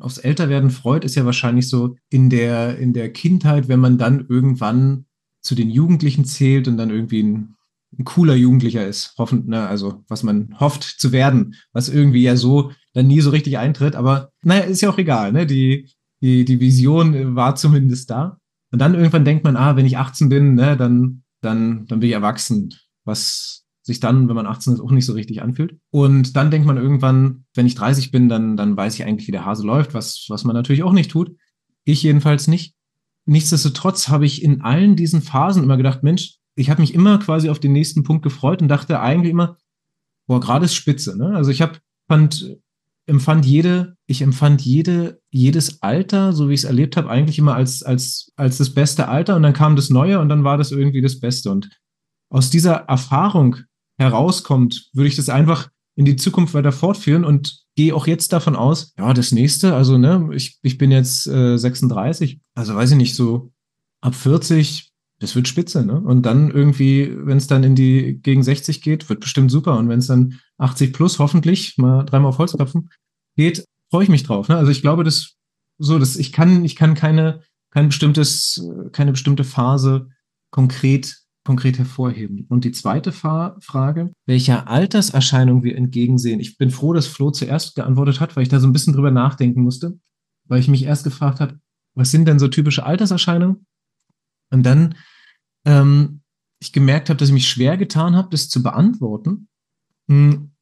aufs Älterwerden freut, ist ja wahrscheinlich so in der, in der Kindheit, wenn man dann irgendwann zu den Jugendlichen zählt und dann irgendwie ein, ein cooler Jugendlicher ist, hoffend, ne, also was man hofft zu werden, was irgendwie ja so dann nie so richtig eintritt, aber naja, ist ja auch egal, ne? Die, die, die Vision war zumindest da. Und dann irgendwann denkt man, ah, wenn ich 18 bin, ne, dann, dann, dann bin ich erwachsen. Was, sich dann, wenn man 18 ist, auch nicht so richtig anfühlt. Und dann denkt man irgendwann, wenn ich 30 bin, dann, dann weiß ich eigentlich, wie der Hase läuft, was, was man natürlich auch nicht tut. Ich jedenfalls nicht. Nichtsdestotrotz habe ich in allen diesen Phasen immer gedacht, Mensch, ich habe mich immer quasi auf den nächsten Punkt gefreut und dachte eigentlich immer, boah, gerade ist spitze. Ne? Also ich habe fand, empfand jede, ich empfand jede, jedes Alter, so wie ich es erlebt habe, eigentlich immer als, als, als das beste Alter und dann kam das Neue und dann war das irgendwie das Beste. Und aus dieser Erfahrung herauskommt, würde ich das einfach in die Zukunft weiter fortführen und gehe auch jetzt davon aus, ja, das nächste, also ne, ich, ich bin jetzt äh, 36, also weiß ich nicht, so ab 40, das wird spitze, ne? Und dann irgendwie, wenn es dann in die gegen 60 geht, wird bestimmt super. Und wenn es dann 80 plus hoffentlich, mal dreimal auf Holzköpfen geht, freue ich mich drauf. Ne? Also ich glaube, dass so, dass ich kann, ich kann keine, kein bestimmtes, keine bestimmte Phase konkret konkret hervorheben. Und die zweite Frage, welcher Alterserscheinung wir entgegensehen. Ich bin froh, dass Flo zuerst geantwortet hat, weil ich da so ein bisschen drüber nachdenken musste, weil ich mich erst gefragt habe, was sind denn so typische Alterserscheinungen? Und dann ähm, ich gemerkt habe, dass ich mich schwer getan habe, das zu beantworten. Hm,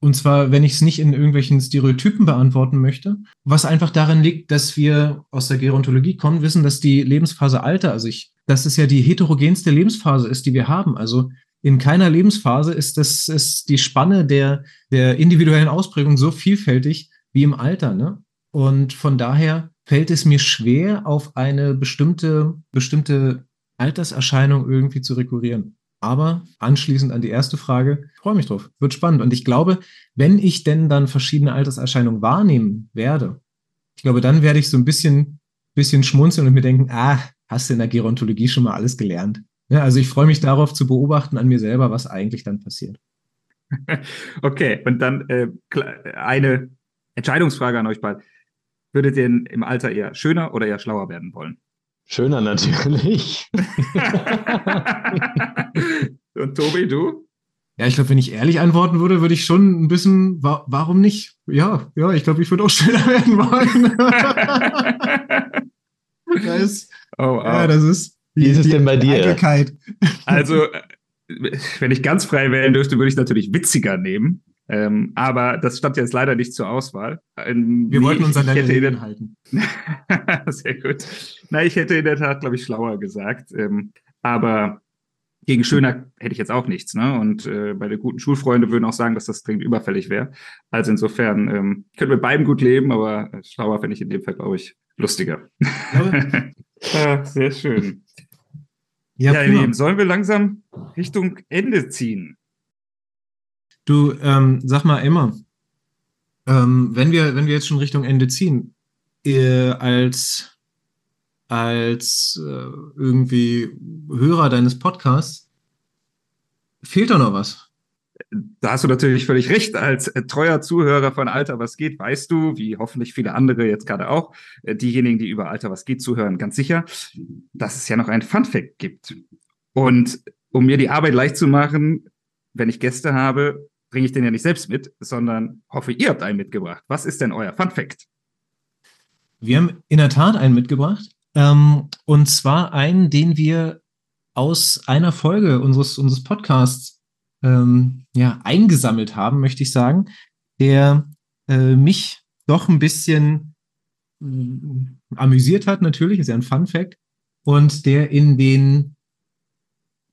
und zwar, wenn ich es nicht in irgendwelchen Stereotypen beantworten möchte, was einfach darin liegt, dass wir aus der Gerontologie kommen, wissen, dass die Lebensphase Alter, also ich dass es ja die heterogenste Lebensphase ist, die wir haben. Also in keiner Lebensphase ist das ist die Spanne der, der individuellen Ausprägung so vielfältig wie im Alter. Ne? Und von daher fällt es mir schwer, auf eine bestimmte, bestimmte Alterserscheinung irgendwie zu rekurrieren. Aber anschließend an die erste Frage, freue mich drauf, wird spannend. Und ich glaube, wenn ich denn dann verschiedene Alterserscheinungen wahrnehmen werde, ich glaube, dann werde ich so ein bisschen, bisschen schmunzeln und mir denken, ah, hast du in der Gerontologie schon mal alles gelernt. Ja, also ich freue mich darauf zu beobachten an mir selber, was eigentlich dann passiert. Okay, und dann äh, eine Entscheidungsfrage an euch beide. Würdet ihr im Alter eher schöner oder eher schlauer werden wollen? Schöner natürlich. und Tobi, du? Ja, ich glaube, wenn ich ehrlich antworten würde, würde ich schon ein bisschen, wa warum nicht? Ja, ja, ich glaube, ich würde auch schöner werden wollen. das ist, oh, oh. Ja, das ist. Die, Wie ist es denn bei dir? Eitelkeit. Also, wenn ich ganz frei wählen dürfte, würde ich natürlich witziger nehmen. Ähm, aber das stand jetzt leider nicht zur Auswahl. Ähm, Wir nee, wollten uns an deine Regeln halten. Sehr gut. Na, ich hätte in der Tat, glaube ich, schlauer gesagt. Ähm, aber gegen schöner hätte ich jetzt auch nichts. Ne? Und äh, bei den guten Schulfreunde würden auch sagen, dass das dringend überfällig wäre. Also insofern ähm, können wir beiden gut leben, aber schlauer finde ich in dem Fall, glaube ich, lustiger. ja, sehr schön. Ja, ja Lieben, sollen wir langsam Richtung Ende ziehen? Du, ähm, sag mal immer, ähm, wenn, wir, wenn wir jetzt schon Richtung Ende ziehen, äh, als, als äh, irgendwie Hörer deines Podcasts, fehlt da noch was? Da hast du natürlich völlig recht. Als äh, treuer Zuhörer von Alter was geht, weißt du, wie hoffentlich viele andere jetzt gerade auch, äh, diejenigen, die über Alter was geht zuhören, ganz sicher, dass es ja noch ein Fun Fact gibt. Und um mir die Arbeit leicht zu machen, wenn ich Gäste habe, bringe ich den ja nicht selbst mit, sondern hoffe, ihr habt einen mitgebracht. Was ist denn euer Fun Fact? Wir haben in der Tat einen mitgebracht. Ähm, und zwar einen, den wir aus einer Folge unseres, unseres Podcasts ähm, ja, eingesammelt haben, möchte ich sagen, der äh, mich doch ein bisschen äh, amüsiert hat, natürlich, ist ja ein Fun Fact, und der in den,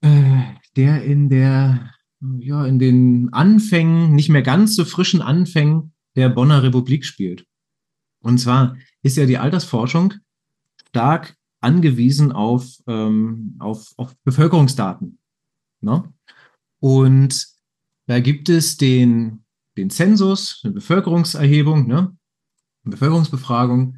äh, der in der ja, in den Anfängen, nicht mehr ganz so frischen Anfängen der Bonner Republik spielt. Und zwar ist ja die Altersforschung stark angewiesen auf, ähm, auf, auf Bevölkerungsdaten. Ne? Und da gibt es den, den Zensus, eine Bevölkerungserhebung, ne? eine Bevölkerungsbefragung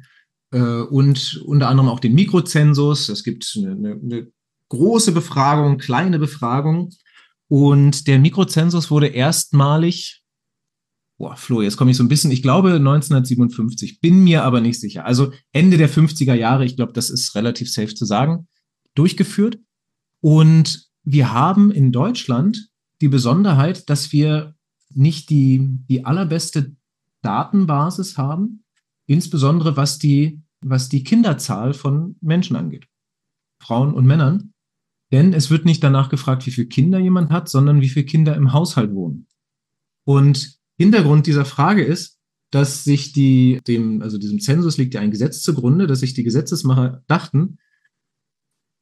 äh, und unter anderem auch den Mikrozensus. Es gibt eine, eine, eine große Befragung, kleine Befragung. Und der Mikrozensus wurde erstmalig, boah, Flo, jetzt komme ich so ein bisschen, ich glaube 1957, bin mir aber nicht sicher. Also Ende der 50er Jahre, ich glaube, das ist relativ safe zu sagen, durchgeführt. Und wir haben in Deutschland die Besonderheit, dass wir nicht die, die allerbeste Datenbasis haben, insbesondere was die, was die Kinderzahl von Menschen angeht. Frauen und Männern. Denn es wird nicht danach gefragt, wie viele Kinder jemand hat, sondern wie viele Kinder im Haushalt wohnen. Und Hintergrund dieser Frage ist, dass sich die, dem, also diesem Zensus liegt ja ein Gesetz zugrunde, dass sich die Gesetzesmacher dachten,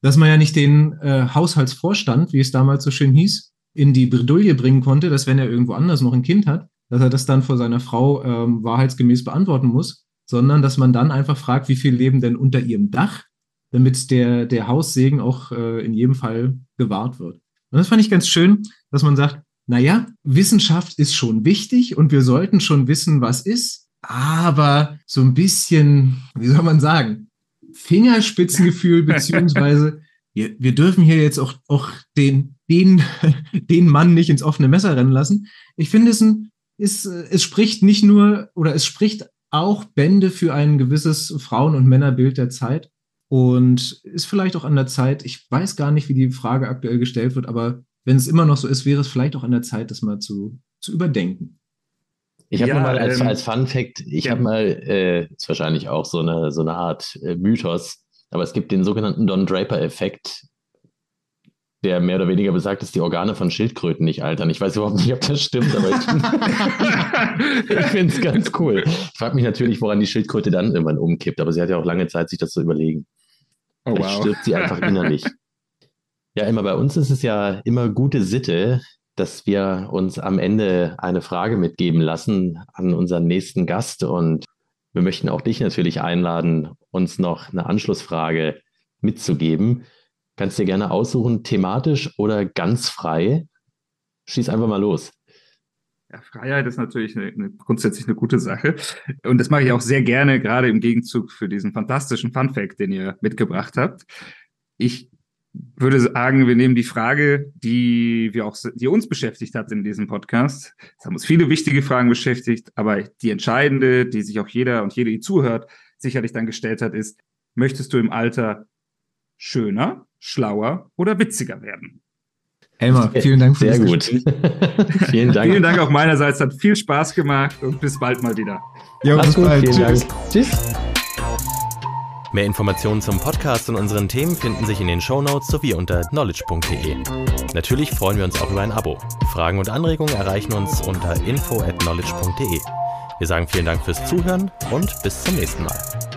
dass man ja nicht den äh, Haushaltsvorstand, wie es damals so schön hieß, in die Bredouille bringen konnte, dass wenn er irgendwo anders noch ein Kind hat, dass er das dann vor seiner Frau ähm, wahrheitsgemäß beantworten muss, sondern dass man dann einfach fragt, wie viel leben denn unter ihrem Dach damit der, der Haussegen auch äh, in jedem Fall gewahrt wird. Und das fand ich ganz schön, dass man sagt, naja, Wissenschaft ist schon wichtig und wir sollten schon wissen, was ist, aber so ein bisschen, wie soll man sagen, Fingerspitzengefühl, beziehungsweise wir, wir dürfen hier jetzt auch, auch den, den, den Mann nicht ins offene Messer rennen lassen. Ich finde, es, ein, ist, es spricht nicht nur oder es spricht auch Bände für ein gewisses Frauen- und Männerbild der Zeit. Und ist vielleicht auch an der Zeit, ich weiß gar nicht, wie die Frage aktuell gestellt wird, aber wenn es immer noch so ist, wäre es vielleicht auch an der Zeit, das mal zu, zu überdenken. Ich habe ja, mal als, ähm, als Fun Fact, ich ja. habe mal, äh, ist wahrscheinlich auch so eine, so eine Art äh, Mythos, aber es gibt den sogenannten Don Draper-Effekt, der mehr oder weniger besagt, dass die Organe von Schildkröten nicht altern. Ich weiß überhaupt nicht, ob das stimmt, aber ich, ich finde es ganz cool. Ich frage mich natürlich, woran die Schildkröte dann irgendwann umkippt, aber sie hat ja auch lange Zeit, sich das zu überlegen. Oh, Vielleicht wow. stirbt sie einfach innerlich. Ja, immer bei uns ist es ja immer gute Sitte, dass wir uns am Ende eine Frage mitgeben lassen an unseren nächsten Gast. Und wir möchten auch dich natürlich einladen, uns noch eine Anschlussfrage mitzugeben. Kannst dir gerne aussuchen, thematisch oder ganz frei. Schieß einfach mal los. Ja, Freiheit ist natürlich eine, eine, grundsätzlich eine gute Sache. Und das mache ich auch sehr gerne, gerade im Gegenzug für diesen fantastischen Funfact, den ihr mitgebracht habt. Ich würde sagen, wir nehmen die Frage, die wir auch, die uns beschäftigt hat in diesem Podcast. Es haben uns viele wichtige Fragen beschäftigt, aber die entscheidende, die sich auch jeder und jede, die zuhört, sicherlich dann gestellt hat, ist, möchtest du im Alter schöner, schlauer oder witziger werden? Elmar, vielen Dank für Sehr gut. vielen Dank. vielen Dank auch meinerseits. Hat viel Spaß gemacht und bis bald mal wieder. Ja, bis gut, bald. Tschüss. Dank. Tschüss. Mehr Informationen zum Podcast und unseren Themen finden sich in den Shownotes sowie unter knowledge.de. Natürlich freuen wir uns auch über ein Abo. Fragen und Anregungen erreichen uns unter info at. Wir sagen vielen Dank fürs Zuhören und bis zum nächsten Mal.